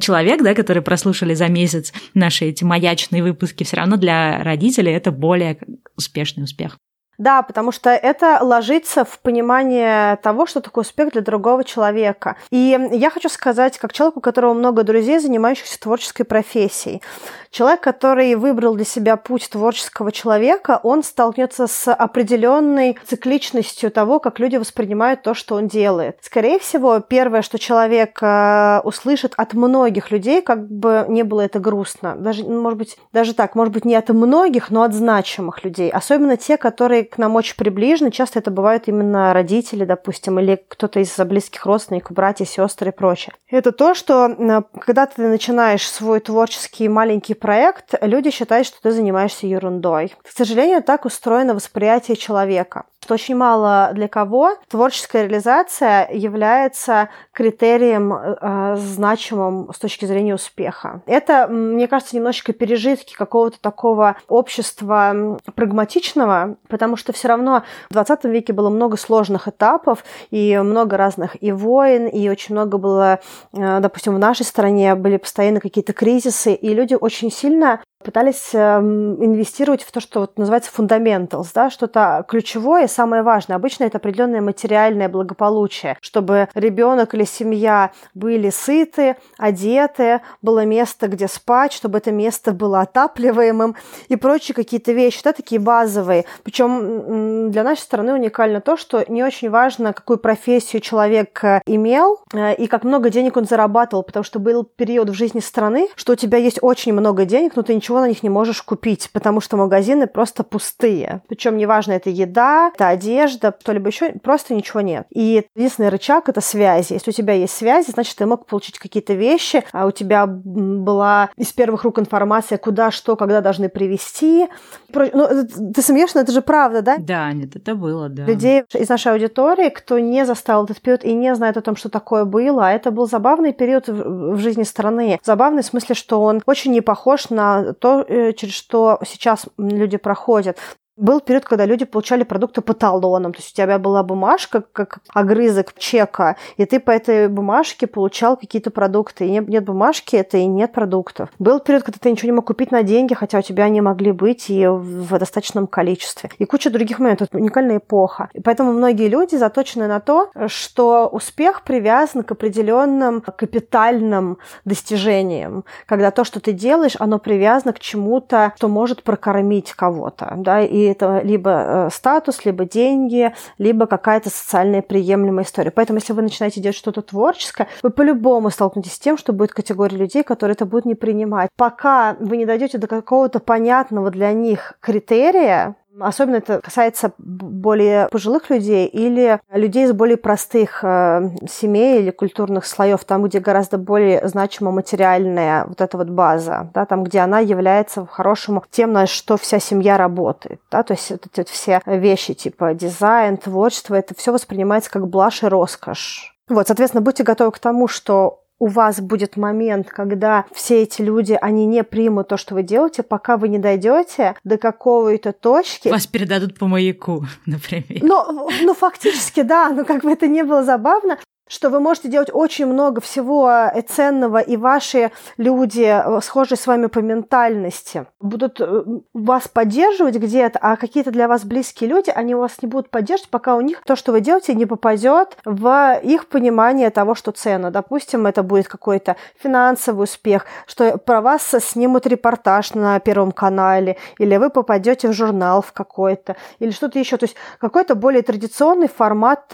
человек, да, которые прослушали за месяц наши эти маячные выпуски, все равно для родителей это более успешный успех. Да, потому что это ложится в понимание того, что такое успех для другого человека. И я хочу сказать, как человеку, у которого много друзей, занимающихся творческой профессией, человек, который выбрал для себя путь творческого человека, он столкнется с определенной цикличностью того, как люди воспринимают то, что он делает. Скорее всего, первое, что человек э, услышит от многих людей, как бы не было это грустно, даже, может быть, даже так, может быть, не от многих, но от значимых людей, особенно те, которые к нам очень приближены. Часто это бывают именно родители, допустим, или кто-то из близких родственников, братья, сестры и прочее. Это то, что когда ты начинаешь свой творческий маленький проект, люди считают, что ты занимаешься ерундой. К сожалению, так устроено восприятие человека что очень мало для кого творческая реализация является критерием э, значимым с точки зрения успеха. Это, мне кажется, немножечко пережитки какого-то такого общества прагматичного, потому что все равно в 20 веке было много сложных этапов и много разных и войн, и очень много было, э, допустим, в нашей стране были постоянно какие-то кризисы, и люди очень сильно пытались эм, инвестировать в то, что вот называется fundamentals, да, что-то ключевое, самое важное. Обычно это определенное материальное благополучие, чтобы ребенок или семья были сыты, одеты, было место, где спать, чтобы это место было отапливаемым и прочие какие-то вещи, да, такие базовые. Причем для нашей страны уникально то, что не очень важно, какую профессию человек э, имел э, и как много денег он зарабатывал, потому что был период в жизни страны, что у тебя есть очень много денег, но ты ничего ничего на них не можешь купить, потому что магазины просто пустые. Причем неважно, это еда, это одежда, что-либо еще, просто ничего нет. И единственный рычаг – это связи. Если у тебя есть связи, значит, ты мог получить какие-то вещи, а у тебя была из первых рук информация, куда, что, когда должны привезти. Ну, ты смеешься, но это же правда, да? Да, нет, это было, да. Людей из нашей аудитории, кто не застал этот период и не знает о том, что такое было, а это был забавный период в жизни страны. Забавный в смысле, что он очень не похож на то, э, через что сейчас люди проходят. Был период, когда люди получали продукты по талонам. То есть у тебя была бумажка, как огрызок чека, и ты по этой бумажке получал какие-то продукты. И нет, бумажки, это и нет продуктов. Был период, когда ты ничего не мог купить на деньги, хотя у тебя они могли быть и в достаточном количестве. И куча других моментов. Это уникальная эпоха. И поэтому многие люди заточены на то, что успех привязан к определенным капитальным достижениям. Когда то, что ты делаешь, оно привязано к чему-то, что может прокормить кого-то. Да? И это либо э, статус, либо деньги, либо какая-то социальная приемлемая история. Поэтому, если вы начинаете делать что-то творческое, вы по-любому столкнетесь с тем, что будет категория людей, которые это будут не принимать. Пока вы не дойдете до какого-то понятного для них критерия, Особенно это касается более пожилых людей или людей из более простых э, семей или культурных слоев, там, где гораздо более значима материальная вот эта вот база, да, там, где она является хорошему тем, на что вся семья работает. Да, то есть вот эти все вещи типа дизайн, творчество, это все воспринимается как блажь и роскошь. Вот, соответственно, будьте готовы к тому, что у вас будет момент, когда все эти люди, они не примут то, что вы делаете, пока вы не дойдете до какой-то точки. Вас передадут по маяку, например. Ну, ну, фактически, да, но как бы это не было забавно, что вы можете делать очень много всего э, ценного, и ваши люди, э, схожие с вами по ментальности, будут э, вас поддерживать где-то, а какие-то для вас близкие люди, они вас не будут поддерживать, пока у них то, что вы делаете, не попадет в их понимание того, что ценно. Допустим, это будет какой-то финансовый успех, что про вас снимут репортаж на Первом канале, или вы попадете в журнал в какой-то, или что-то еще. То есть какой-то более традиционный формат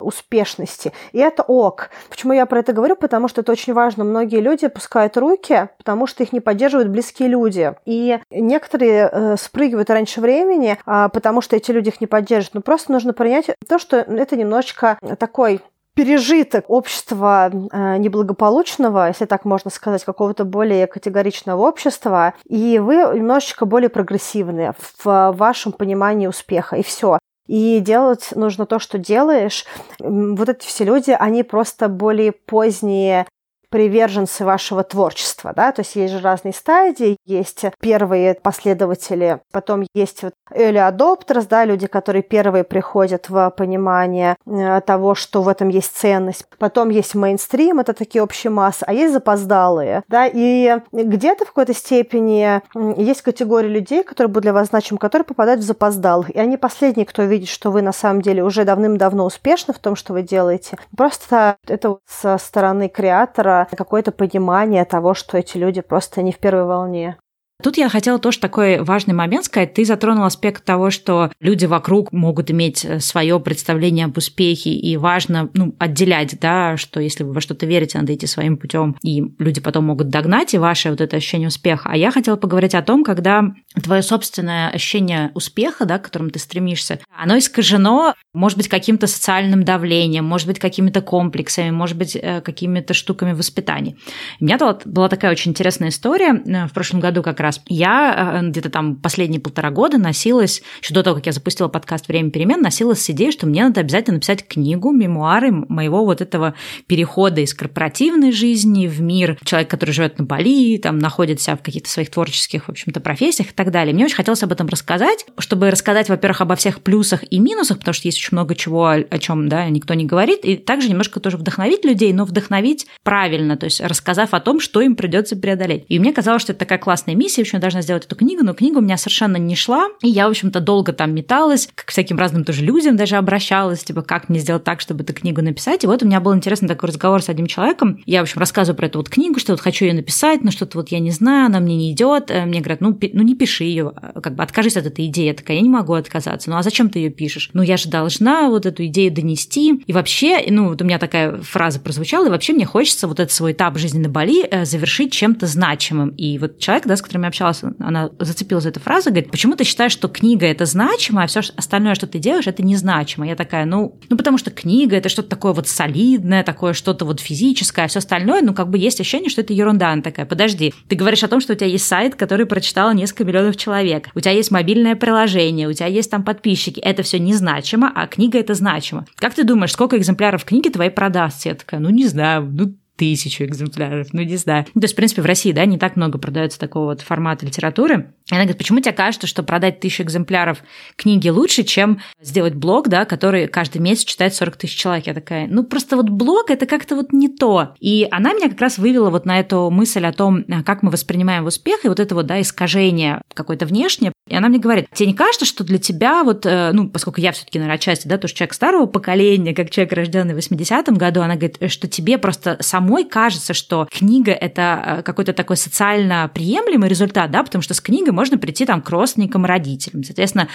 успешности. И это это ок. Почему я про это говорю? Потому что это очень важно. Многие люди опускают руки, потому что их не поддерживают близкие люди. И некоторые э, спрыгивают раньше времени, э, потому что эти люди их не поддерживают. Но просто нужно принять то, что это немножечко такой пережиток общества э, неблагополучного, если так можно сказать, какого-то более категоричного общества, и вы немножечко более прогрессивные в вашем понимании успеха, и все. И делать нужно то, что делаешь. Вот эти все люди, они просто более поздние приверженцы вашего творчества, да, то есть есть же разные стадии, есть первые последователи, потом есть вот early adopters, да, люди, которые первые приходят в понимание э, того, что в этом есть ценность, потом есть мейнстрим, это такие общие массы, а есть запоздалые, да, и где-то в какой-то степени есть категория людей, которые будут для вас значимы, которые попадают в запоздалых, и они последние, кто видит, что вы на самом деле уже давным-давно успешны в том, что вы делаете, просто это вот со стороны креатора какое-то понимание того, что эти люди просто не в первой волне. Тут я хотела тоже такой важный момент сказать. Ты затронул аспект того, что люди вокруг могут иметь э, свое представление об успехе, и важно ну, отделять, да, что если вы во что-то верите, надо идти своим путем, и люди потом могут догнать и ваше вот это ощущение успеха. А я хотела поговорить о том, когда твое собственное ощущение успеха, да, к которому ты стремишься, оно искажено, может быть, каким-то социальным давлением, может быть, какими-то комплексами, может быть, э, какими-то штуками воспитания. У меня была такая очень интересная история э, в прошлом году как раз раз. Я э, где-то там последние полтора года носилась, еще до того, как я запустила подкаст «Время перемен», носилась с идеей, что мне надо обязательно написать книгу, мемуары моего вот этого перехода из корпоративной жизни в мир. Человек, который живет на Бали, там находится в каких-то своих творческих, в общем-то, профессиях и так далее. Мне очень хотелось об этом рассказать, чтобы рассказать, во-первых, обо всех плюсах и минусах, потому что есть очень много чего, о чем да, никто не говорит, и также немножко тоже вдохновить людей, но вдохновить правильно, то есть рассказав о том, что им придется преодолеть. И мне казалось, что это такая классная миссия, в общем, я должна сделать эту книгу, но книга у меня совершенно не шла, и я, в общем-то, долго там металась, к всяким разным тоже людям даже обращалась, типа, как мне сделать так, чтобы эту книгу написать. И вот у меня был интересный такой разговор с одним человеком. Я, в общем, рассказываю про эту вот книгу, что вот хочу ее написать, но что-то вот я не знаю, она мне не идет. Э, мне говорят, ну, ну не пиши ее, как бы откажись от этой идеи. Я такая, я не могу отказаться. Ну, а зачем ты ее пишешь? Ну, я же должна вот эту идею донести. И вообще, ну, вот у меня такая фраза прозвучала, и вообще мне хочется вот этот свой этап жизни на Бали э, завершить чем-то значимым. И вот человек, да, с которым я общалась, она зацепилась за эту фразу, говорит, почему ты считаешь, что книга это значимо, а все остальное, что ты делаешь, это незначимо? Я такая, ну, ну потому что книга это что-то такое вот солидное, такое что-то вот физическое, а все остальное, ну, как бы есть ощущение, что это ерунда. Она такая, подожди, ты говоришь о том, что у тебя есть сайт, который прочитало несколько миллионов человек, у тебя есть мобильное приложение, у тебя есть там подписчики, это все незначимо, а книга это значимо. Как ты думаешь, сколько экземпляров книги твоей продастся? Я такая, ну, не знаю, ну, тысячу экземпляров, ну не знаю. То есть, в принципе, в России, да, не так много продается такого вот формата литературы. И она говорит, почему тебе кажется, что продать тысячу экземпляров книги лучше, чем сделать блог, да, который каждый месяц читает 40 тысяч человек? Я такая, ну просто вот блог это как-то вот не то. И она меня как раз вывела вот на эту мысль о том, как мы воспринимаем успех, и вот это вот, да, искажение какое-то внешнее. И она мне говорит, тебе не кажется, что для тебя вот, э, ну, поскольку я все-таки, наверное, отчасти, да, тоже человек старого поколения, как человек, рожденный в 80-м году, она говорит, что тебе просто самой кажется, что книга – это э, какой-то такой социально приемлемый результат, да, потому что с книгой можно прийти там к родственникам родителям. Соответственно,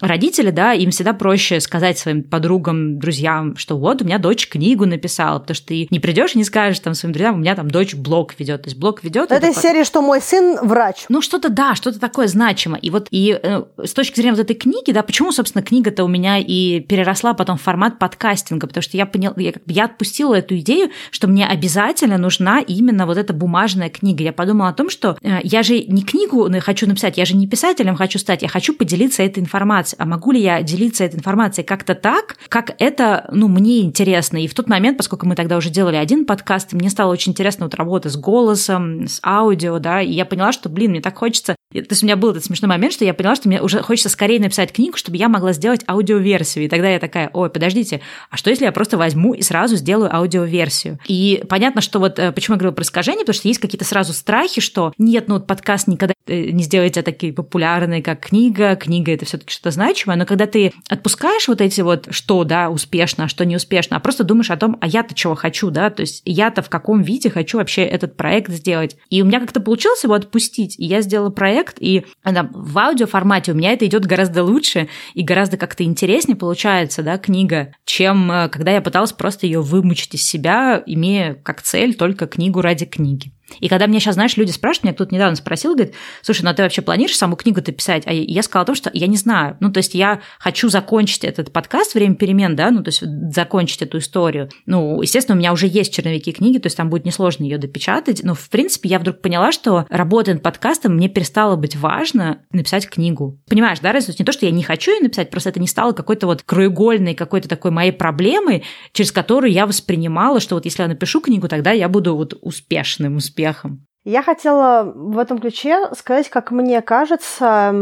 родители, да, им всегда проще сказать своим подругам, друзьям, что вот у меня дочь книгу написала, потому что ты не придешь и не скажешь там своим друзьям, у меня там дочь блог ведет. То есть блог ведет. Это, это серия, что мой сын врач. Ну, что-то, да, что-то такое значимое. И вот и э, с точки зрения вот этой книги, да, почему, собственно, книга-то у меня и переросла потом в формат подкастинга, потому что я поняла, я, я отпустила эту идею, что мне обязательно нужна именно вот эта бумажная книга. Я подумала о том, что э, я же не книгу хочу написать, я же не писателем хочу стать, я хочу поделиться этой информацией. А могу ли я делиться этой информацией как-то так, как это, ну, мне интересно. И в тот момент, поскольку мы тогда уже делали один подкаст, мне стало очень интересно вот работа с голосом, с аудио, да, и я поняла, что, блин, мне так хочется то есть у меня был этот смешной момент, что я поняла, что мне уже хочется скорее написать книгу, чтобы я могла сделать аудиоверсию. И тогда я такая, ой, подождите, а что если я просто возьму и сразу сделаю аудиоверсию? И понятно, что вот э, почему я говорю про искажение, потому что есть какие-то сразу страхи, что нет, ну вот подкаст никогда э, не сделать тебя такие популярные, как книга. Книга — это все таки что-то значимое. Но когда ты отпускаешь вот эти вот, что, да, успешно, а что не успешно, а просто думаешь о том, а я-то чего хочу, да, то есть я-то в каком виде хочу вообще этот проект сделать. И у меня как-то получилось его отпустить. И я сделала проект, и да, в аудиоформате у меня это идет гораздо лучше и гораздо как-то интереснее получается, да, книга, чем э, когда я пыталась просто ее вымучить из себя, имея как цель только книгу ради книги. И когда мне сейчас, знаешь, люди спрашивают, меня кто-то недавно спросил, говорит, слушай, ну а ты вообще планируешь саму книгу-то писать? А я сказала о том, что я не знаю. Ну, то есть я хочу закончить этот подкаст «Время перемен», да, ну, то есть закончить эту историю. Ну, естественно, у меня уже есть черновики книги, то есть там будет несложно ее допечатать. Но, в принципе, я вдруг поняла, что работая над подкастом, мне перестало быть важно написать книгу. Понимаешь, да, разница? Не то, что я не хочу ее написать, просто это не стало какой-то вот краеугольной, какой-то такой моей проблемой, через которую я воспринимала, что вот если я напишу книгу, тогда я буду вот успешным, успешным успехом. Я хотела в этом ключе сказать, как мне кажется,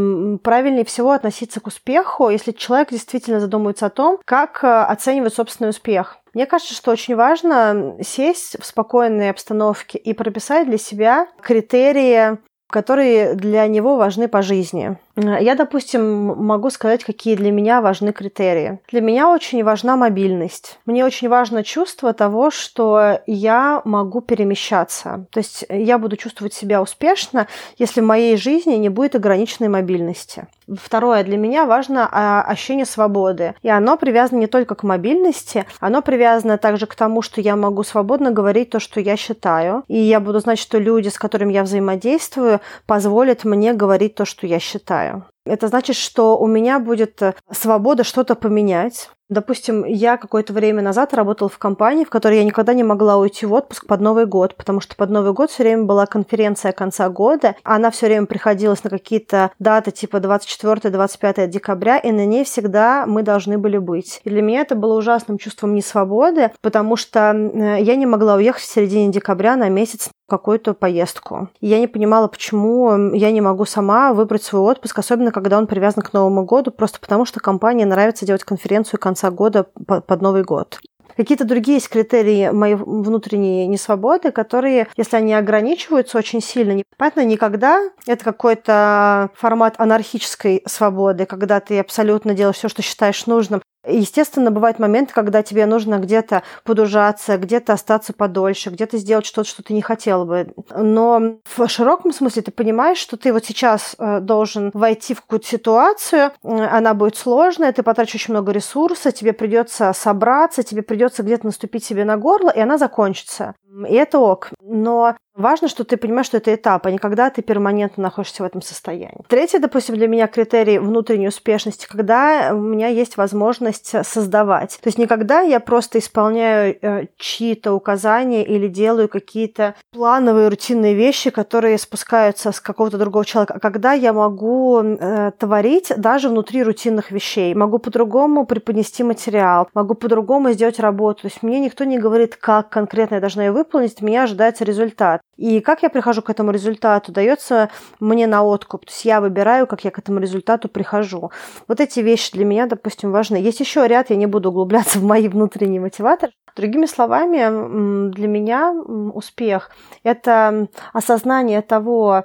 правильнее всего относиться к успеху, если человек действительно задумывается о том, как э, оценивать собственный успех. Мне кажется, что очень важно сесть в спокойной обстановке и прописать для себя критерии, которые для него важны по жизни. Я, допустим, могу сказать, какие для меня важны критерии. Для меня очень важна мобильность. Мне очень важно чувство того, что я могу перемещаться. То есть я буду чувствовать себя успешно, если в моей жизни не будет ограниченной мобильности. Второе, для меня важно а, ощущение свободы. И оно привязано не только к мобильности, оно привязано также к тому, что я могу свободно говорить то, что я считаю. И я буду знать, что люди, с которыми я взаимодействую, позволят мне говорить то, что я считаю. Это значит, что у меня будет э, свобода что-то поменять. Допустим, я какое-то время назад работала в компании, в которой я никогда не могла уйти в отпуск под Новый год, потому что под Новый год все время была конференция конца года, она все время приходилась на какие-то даты типа 24-25 декабря, и на ней всегда мы должны были быть. И для меня это было ужасным чувством несвободы, потому что э, я не могла уехать в середине декабря на месяц какую-то поездку. Я не понимала, почему я не могу сама выбрать свой отпуск, особенно когда он привязан к Новому году, просто потому что компании нравится делать конференцию конца года под Новый год. Какие-то другие есть критерии моей внутренней несвободы, которые, если они ограничиваются очень сильно, понятно, никогда это какой-то формат анархической свободы, когда ты абсолютно делаешь все, что считаешь нужным, Естественно, бывают моменты, когда тебе нужно где-то подужаться, где-то остаться подольше, где-то сделать что-то, что ты не хотел бы. Но в широком смысле ты понимаешь, что ты вот сейчас э, должен войти в какую-то ситуацию, она будет сложная, ты потратишь очень много ресурсов, тебе придется собраться, тебе придется где-то наступить себе на горло, и она закончится. И это ок. Но важно, что ты понимаешь, что это этап, а не когда ты перманентно находишься в этом состоянии. Третий, допустим, для меня критерий внутренней успешности, когда у меня есть возможность создавать. То есть не когда я просто исполняю э, чьи-то указания или делаю какие-то плановые рутинные вещи, которые спускаются с какого-то другого человека, а когда я могу э, творить даже внутри рутинных вещей, могу по-другому преподнести материал, могу по-другому сделать работу. То есть мне никто не говорит, как конкретно я должна ее выполнить, от меня ожидается результат. И как я прихожу к этому результату, дается мне на откуп. То есть я выбираю, как я к этому результату прихожу. Вот эти вещи для меня, допустим, важны. Есть еще ряд, я не буду углубляться в мои внутренние мотиваторы. Другими словами, для меня успех – это осознание того,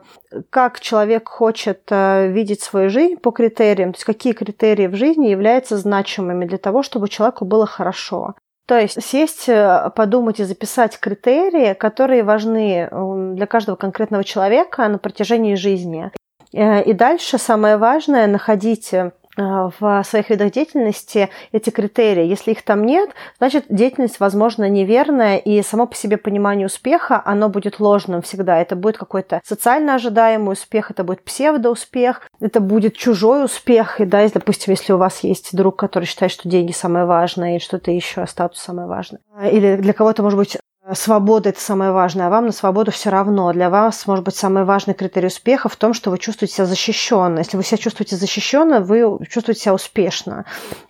как человек хочет э, видеть свою жизнь по критериям, то есть какие критерии в жизни являются значимыми для того, чтобы человеку было хорошо. То есть сесть, э, подумать и записать критерии, которые важны для каждого конкретного человека на протяжении жизни. Э, и дальше самое важное находить э, в своих видах деятельности эти критерии. Если их там нет, значит деятельность, возможно, неверная, и само по себе понимание успеха, оно будет ложным всегда. Это будет какой-то социально ожидаемый успех, это будет псевдоуспех, это будет чужой успех. И да, если, допустим, если у вас есть друг, который считает, что деньги самое важное, и что-то еще, статус самое важное. Или для кого-то, может быть, Свобода – это самое важное, а вам на свободу все равно. Для вас, может быть, самый важный критерий успеха в том, что вы чувствуете себя защищенно. Если вы себя чувствуете защищенно, вы чувствуете себя успешно.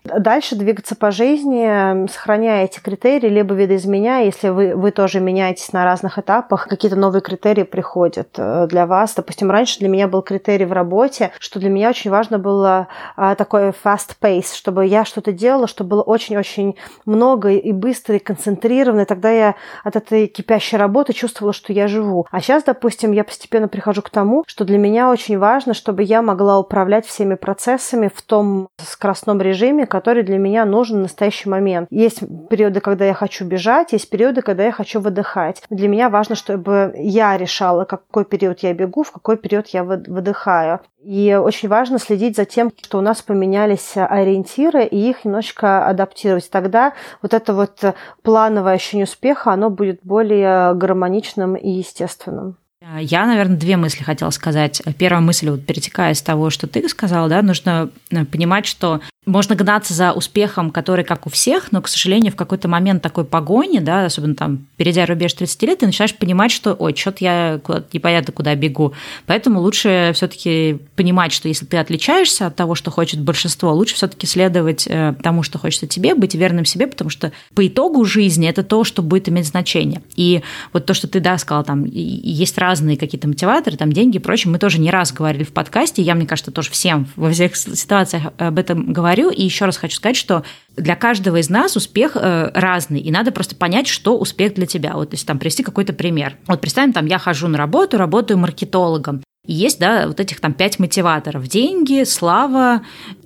Дальше двигаться по жизни, сохраняя эти критерии, либо видоизменяя, если вы, вы тоже меняетесь на разных этапах, какие-то новые критерии приходят э, для вас. Допустим, раньше для меня был критерий в работе, что для меня очень важно было а, такой fast pace, чтобы я что-то делала, чтобы было очень-очень много и быстро, и концентрированно. И тогда я от этой кипящей работы чувствовала, что я живу. А сейчас, допустим, я постепенно прихожу к тому, что для меня очень важно, чтобы я могла управлять всеми процессами в том скоростном режиме, который для меня нужен в настоящий момент. Есть периоды, когда я хочу бежать, есть периоды, когда я хочу выдыхать. Для меня важно, чтобы я решала, какой период я бегу, в какой период я выдыхаю. И очень важно следить за тем, что у нас поменялись ориентиры, и их немножечко адаптировать. Тогда вот это вот плановое ощущение успеха, оно будет более гармоничным и естественным. Я, наверное, две мысли хотела сказать. Первая мысль, вот перетекая из того, что ты сказала, да, нужно понимать, что можно гнаться за успехом, который как у всех, но, к сожалению, в какой-то момент такой погони, да, особенно там, перейдя рубеж 30 лет, ты начинаешь понимать, что, ой, что-то я непонятно куда бегу. Поэтому лучше все таки понимать, что если ты отличаешься от того, что хочет большинство, лучше все таки следовать э, тому, что хочется тебе, быть верным себе, потому что по итогу жизни это то, что будет иметь значение. И вот то, что ты, да, сказал, там, есть разные какие-то мотиваторы, там, деньги и прочее, мы тоже не раз говорили в подкасте, я, мне кажется, тоже всем во всех ситуациях об этом говорю, говорю. И еще раз хочу сказать, что для каждого из нас успех э, разный, и надо просто понять, что успех для тебя. Вот, то есть там привести какой-то пример. Вот представим, там я хожу на работу, работаю маркетологом. И есть, да, вот этих там пять мотиваторов. Деньги, слава,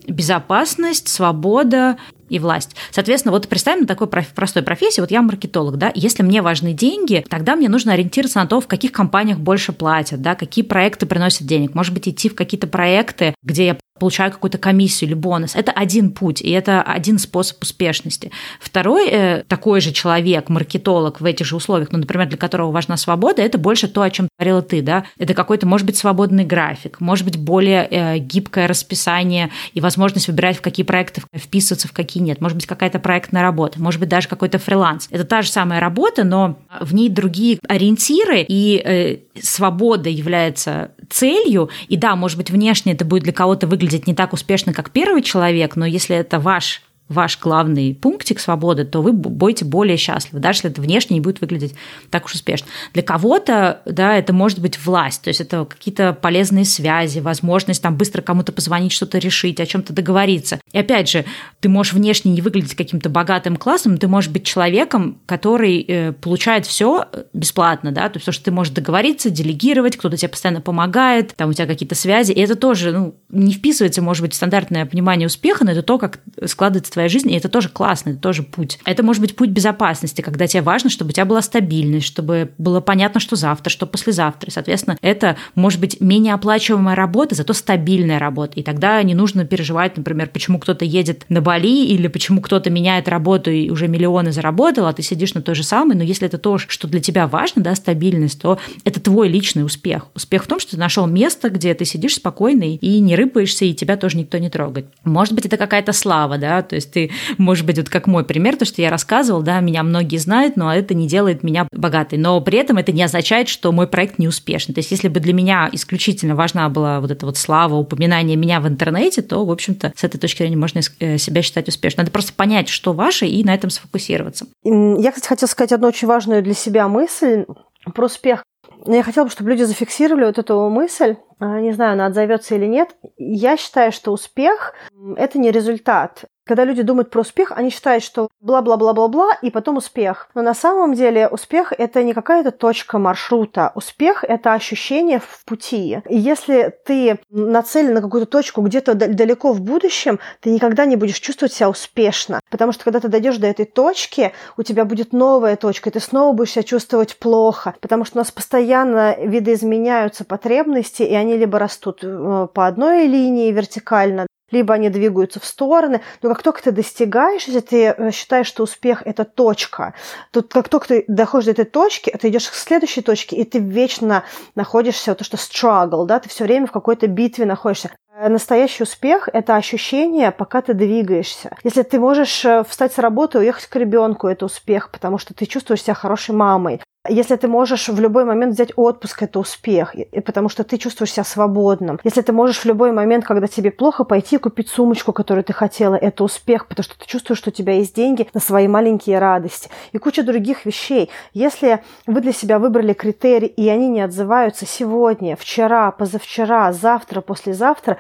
безопасность, свобода и власть. Соответственно, вот представим на такой простой профессии, вот я маркетолог, да, если мне важны деньги, тогда мне нужно ориентироваться на то, в каких компаниях больше платят, да, какие проекты приносят денег. Может быть, идти в какие-то проекты, где я получаю какую-то комиссию или бонус. Это один путь, и это один способ успешности. Второй э, такой же человек, маркетолог в этих же условиях, ну, например, для которого важна свобода, это больше то, о чем говорила ты, да. Это какой-то, может быть, свободный график, может быть, более э, гибкое расписание и возможность выбирать, в какие проекты вписываться, в какие нет. Может быть, какая-то проектная работа, может быть, даже какой-то фриланс. Это та же самая работа, но в ней другие ориентиры, и э, свобода является целью. И да, может быть, внешне это будет для кого-то выглядеть не так успешно, как первый человек, но если это ваш ваш главный пунктик свободы, то вы будете более счастливы, даже если это внешне не будет выглядеть так уж успешно. Для кого-то, да, это может быть власть, то есть это какие-то полезные связи, возможность там быстро кому-то позвонить, что-то решить, о чем-то договориться. И опять же, ты можешь внешне не выглядеть каким-то богатым классом, ты можешь быть человеком, который э, получает все бесплатно, да, то есть то, что ты можешь договориться, делегировать, кто-то тебе постоянно помогает, там у тебя какие-то связи, и это тоже, ну, не вписывается, может быть, в стандартное понимание успеха, но это то, как складывается твоя жизнь, и это тоже классно, это тоже путь. Это может быть путь безопасности, когда тебе важно, чтобы у тебя была стабильность, чтобы было понятно, что завтра, что послезавтра. соответственно, это может быть менее оплачиваемая работа, зато стабильная работа. И тогда не нужно переживать, например, почему кто-то едет на Бали или почему кто-то меняет работу и уже миллионы заработал, а ты сидишь на той же самой. Но если это то, что для тебя важно, да, стабильность, то это твой личный успех. Успех в том, что ты нашел место, где ты сидишь спокойно и не рыпаешься, и тебя тоже никто не трогает. Может быть, это какая-то слава, да, то есть есть ты, может быть, вот как мой пример, то, что я рассказывал, да, меня многие знают, но это не делает меня богатой. Но при этом это не означает, что мой проект не успешный. То есть если бы для меня исключительно важна была вот эта вот слава, упоминание меня в интернете, то, в общем-то, с этой точки зрения можно э, себя считать успешным. Надо просто понять, что ваше, и на этом сфокусироваться. Я, кстати, хотела сказать одну очень важную для себя мысль про успех. Я хотела бы, чтобы люди зафиксировали вот эту мысль. А, не знаю, она отзовется или нет. Я считаю, что успех – это не результат. Когда люди думают про успех, они считают, что бла-бла-бла-бла-бла и потом успех. Но на самом деле успех – это не какая-то точка маршрута. Успех – это ощущение в пути. И если ты нацелен на какую-то точку где-то далеко в будущем, ты никогда не будешь чувствовать себя успешно. Потому что когда ты дойдешь до этой точки, у тебя будет новая точка, и ты снова будешь себя чувствовать плохо. Потому что у нас постоянно видоизменяются потребности, и они либо растут э, по одной линии вертикально, либо они двигаются в стороны. Но как только ты достигаешь, если ты э, считаешь, что успех – это точка, то как только ты доходишь до этой точки, ты идешь к следующей точке, и ты вечно находишься, вот то, что struggle, да, ты все время в какой-то битве находишься. Э, настоящий успех – это ощущение, пока ты двигаешься. Если ты можешь э, встать с работы уехать к ребенку, это успех, потому что ты чувствуешь себя хорошей мамой. Если ты можешь в любой момент взять отпуск, это успех, потому что ты чувствуешь себя свободным. Если ты можешь в любой момент, когда тебе плохо, пойти купить сумочку, которую ты хотела, это успех, потому что ты чувствуешь, что у тебя есть деньги на свои маленькие радости и куча других вещей. Если вы для себя выбрали критерии, и они не отзываются сегодня, вчера, позавчера, завтра, послезавтра,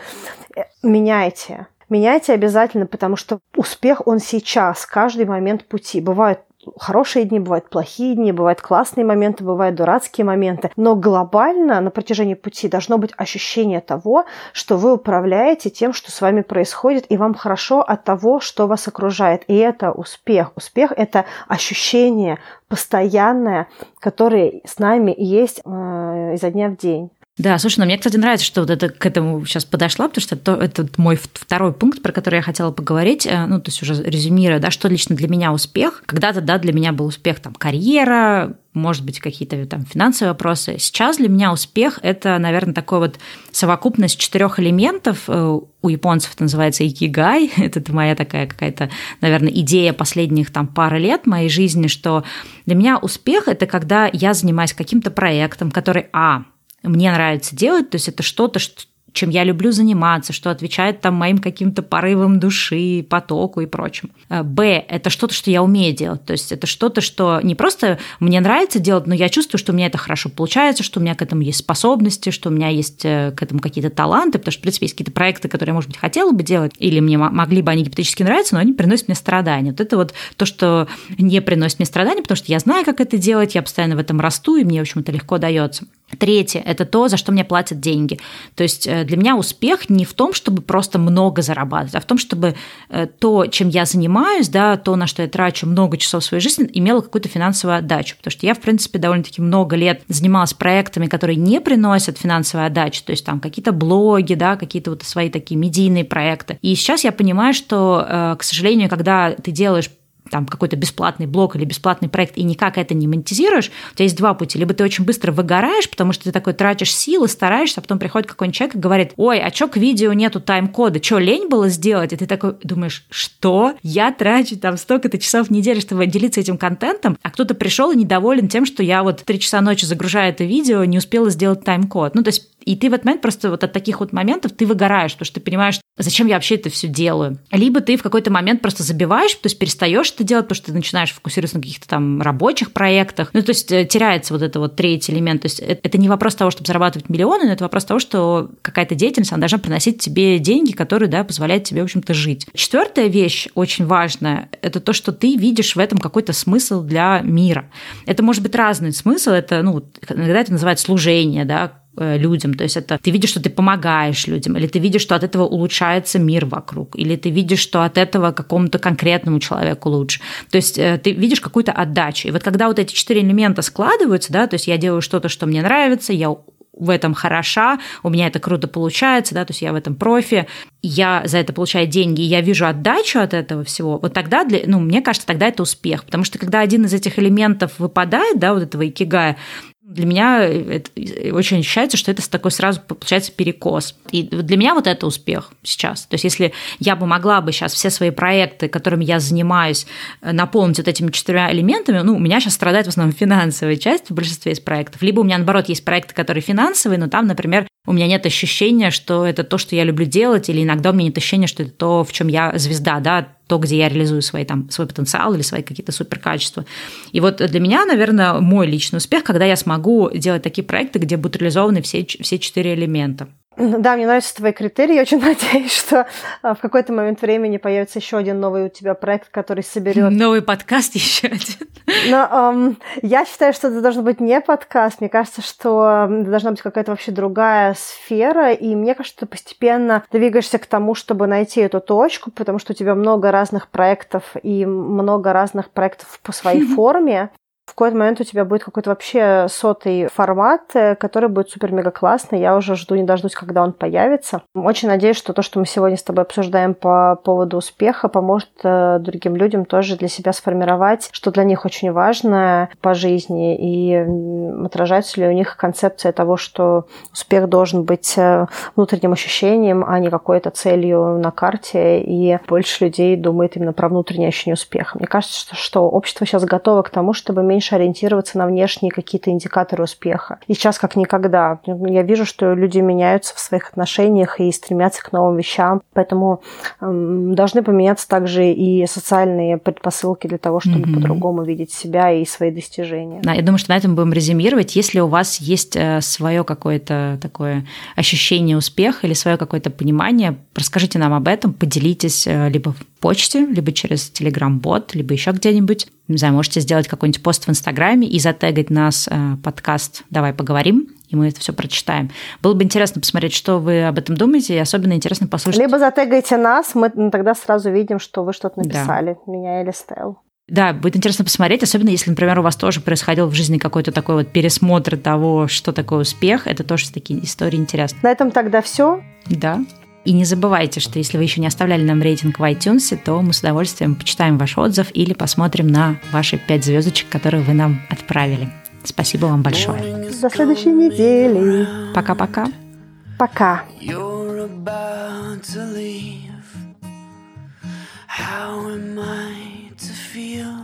э, меняйте. Меняйте обязательно, потому что успех, он сейчас, каждый момент пути. Бывают хорошие дни, бывают плохие дни, бывают классные моменты, бывают дурацкие моменты. Но глобально на протяжении пути должно быть ощущение того, что вы управляете тем, что с вами происходит, и вам хорошо от того, что вас окружает. И это успех. Успех – это ощущение постоянное, которое с нами есть э, изо дня в день. Да, слушай, ну мне, кстати, нравится, что вот это к этому сейчас подошла, потому что это, это мой второй пункт, про который я хотела поговорить, э, ну, то есть уже резюмируя, да, что лично для меня успех. Когда-то, да, для меня был успех там карьера, может быть, какие-то там финансовые вопросы. Сейчас для меня успех – это, наверное, такой вот совокупность четырех элементов. Э, у японцев это называется икигай. Это моя такая какая-то, наверное, идея последних там пары лет моей жизни, что для меня успех – это когда я занимаюсь каким-то проектом, который, а, мне нравится делать, то есть это что-то, чем я люблю заниматься, что отвечает там моим каким-то порывам души, потоку и прочим. Э, Б – это что-то, что я умею делать. То есть это что-то, что не просто мне нравится делать, но я чувствую, что у меня это хорошо получается, что у меня к этому есть способности, что у меня есть э, к этому какие-то таланты, потому что, в принципе, есть какие-то проекты, которые я, может быть, хотела бы делать, или мне могли бы они гипотетически нравиться, но они приносят мне страдания. Вот это вот то, что не приносит мне страдания, потому что я знаю, как это делать, я постоянно в этом расту, и мне, в общем, это легко дается. Третье – это то, за что мне платят деньги. То есть э, для меня успех не в том, чтобы просто много зарабатывать, а в том, чтобы э, то, чем я занимаюсь, да, то, на что я трачу много часов своей жизни, имело какую-то финансовую отдачу. Потому что я, в принципе, довольно-таки много лет занималась проектами, которые не приносят финансовой отдачи, то есть там какие-то блоги, да, какие-то вот свои такие медийные проекты. И сейчас я понимаю, что, э, к сожалению, когда ты делаешь там какой-то бесплатный блог или бесплатный проект и никак это не монетизируешь, у тебя есть два пути. Либо ты очень быстро выгораешь, потому что ты такой тратишь силы, стараешься, а потом приходит какой-нибудь человек и говорит, ой, а чё к видео нету тайм-кода? Чё, лень было сделать? И ты такой думаешь, что? Я трачу там столько-то часов в неделю, чтобы делиться этим контентом, а кто-то пришел и недоволен тем, что я вот три часа ночи загружаю это видео, не успела сделать тайм-код. Ну, то есть и ты в этот момент просто вот от таких вот моментов ты выгораешь, потому что ты понимаешь, зачем я вообще это все делаю. Либо ты в какой-то момент просто забиваешь, то есть перестаешь это делать, потому что ты начинаешь фокусироваться на каких-то там рабочих проектах. Ну, то есть э, теряется вот это вот третий элемент. То есть э, это не вопрос того, чтобы зарабатывать миллионы, но это вопрос того, что какая-то деятельность, она должна приносить тебе деньги, которые, да, позволяют тебе, в общем-то, жить. Четвертая вещь очень важная, это то, что ты видишь в этом какой-то смысл для мира. Это может быть разный смысл, это, ну, иногда это называют служение, да, людям. То есть это ты видишь, что ты помогаешь людям, или ты видишь, что от этого улучшается мир вокруг, или ты видишь, что от этого какому-то конкретному человеку лучше. То есть э, ты видишь какую-то отдачу. И вот когда вот эти четыре элемента складываются, да, то есть я делаю что-то, что мне нравится, я в этом хороша, у меня это круто получается, да, то есть я в этом профи, я за это получаю деньги, я вижу отдачу от этого всего, вот тогда, для, ну, мне кажется, тогда это успех, потому что когда один из этих элементов выпадает, да, вот этого икигая, для меня это очень ощущается, что это такой сразу получается перекос. И для меня вот это успех сейчас. То есть если я бы могла бы сейчас все свои проекты, которыми я занимаюсь, э, наполнить вот этими четырьмя элементами, ну, у меня сейчас страдает в основном финансовая часть в большинстве из проектов. Либо у меня, наоборот, есть проекты, которые финансовые, но там, например, у меня нет ощущения, что это то, что я люблю делать, или иногда у меня нет ощущения, что это то, в чем я звезда, да, то, где я реализую свои, там, свой потенциал или свои какие-то суперкачества. И вот для меня, наверное, мой личный успех, когда я смогу делать такие проекты, где будут реализованы все, все четыре элемента. Да, мне нравятся твои критерии. Я очень надеюсь, что а, в какой-то момент времени появится еще один новый у тебя проект, который соберет. Новый подкаст еще один. Но эм, я считаю, что это должен быть не подкаст. Мне кажется, что должна быть какая-то вообще другая сфера. И мне кажется, ты постепенно двигаешься к тому, чтобы найти эту точку, потому что у тебя много разных проектов и много разных проектов по своей форме в какой-то момент у тебя будет какой-то вообще сотый формат, э, который будет супер-мега классный. Я уже жду не дождусь, когда он появится. Очень надеюсь, что то, что мы сегодня с тобой обсуждаем по поводу успеха, поможет э, другим людям тоже для себя сформировать, что для них очень важно по жизни, и отражается ли у них концепция того, что успех должен быть э, внутренним ощущением, а не какой-то целью на карте, и больше людей думает именно про внутреннее ощущение успеха. Мне кажется, что, что общество сейчас готово к тому, чтобы меньше ориентироваться на внешние какие-то индикаторы успеха. И сейчас как никогда. Я вижу, что люди меняются в своих отношениях и стремятся к новым вещам. Поэтому эм, должны поменяться также и социальные предпосылки для того, чтобы mm-hmm. по-другому видеть себя и свои достижения. Да, я думаю, что на этом будем резюмировать. Если у вас есть э, свое какое-то такое ощущение успеха или свое какое-то понимание, расскажите нам об этом, поделитесь э, либо в почте, либо через Telegram-бот, либо еще где-нибудь. Не знаю, можете сделать какой-нибудь пост в Инстаграме и затегать нас э, подкаст «Давай поговорим», и мы это все прочитаем. Было бы интересно посмотреть, что вы об этом думаете, и особенно интересно послушать... Либо затегайте нас, мы тогда сразу видим, что вы что-то написали, да. меня или Стелл. Да, будет интересно посмотреть, особенно если, например, у вас тоже происходил в жизни какой-то такой вот пересмотр того, что такое успех. Это тоже такие истории интересные. На этом тогда все. Да. И не забывайте, что если вы еще не оставляли нам рейтинг в iTunes, то мы с удовольствием почитаем ваш отзыв или посмотрим на ваши пять звездочек, которые вы нам отправили. Спасибо вам большое. До следующей недели. Пока-пока. Пока. How am I to feel?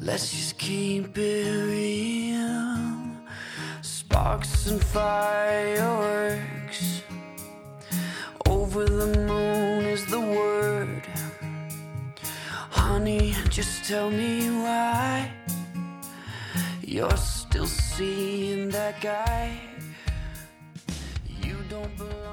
Let's just keep it real. Sparks and fireworks. with the moon is the word. Honey, just tell me why you're still seeing that guy. You don't believe.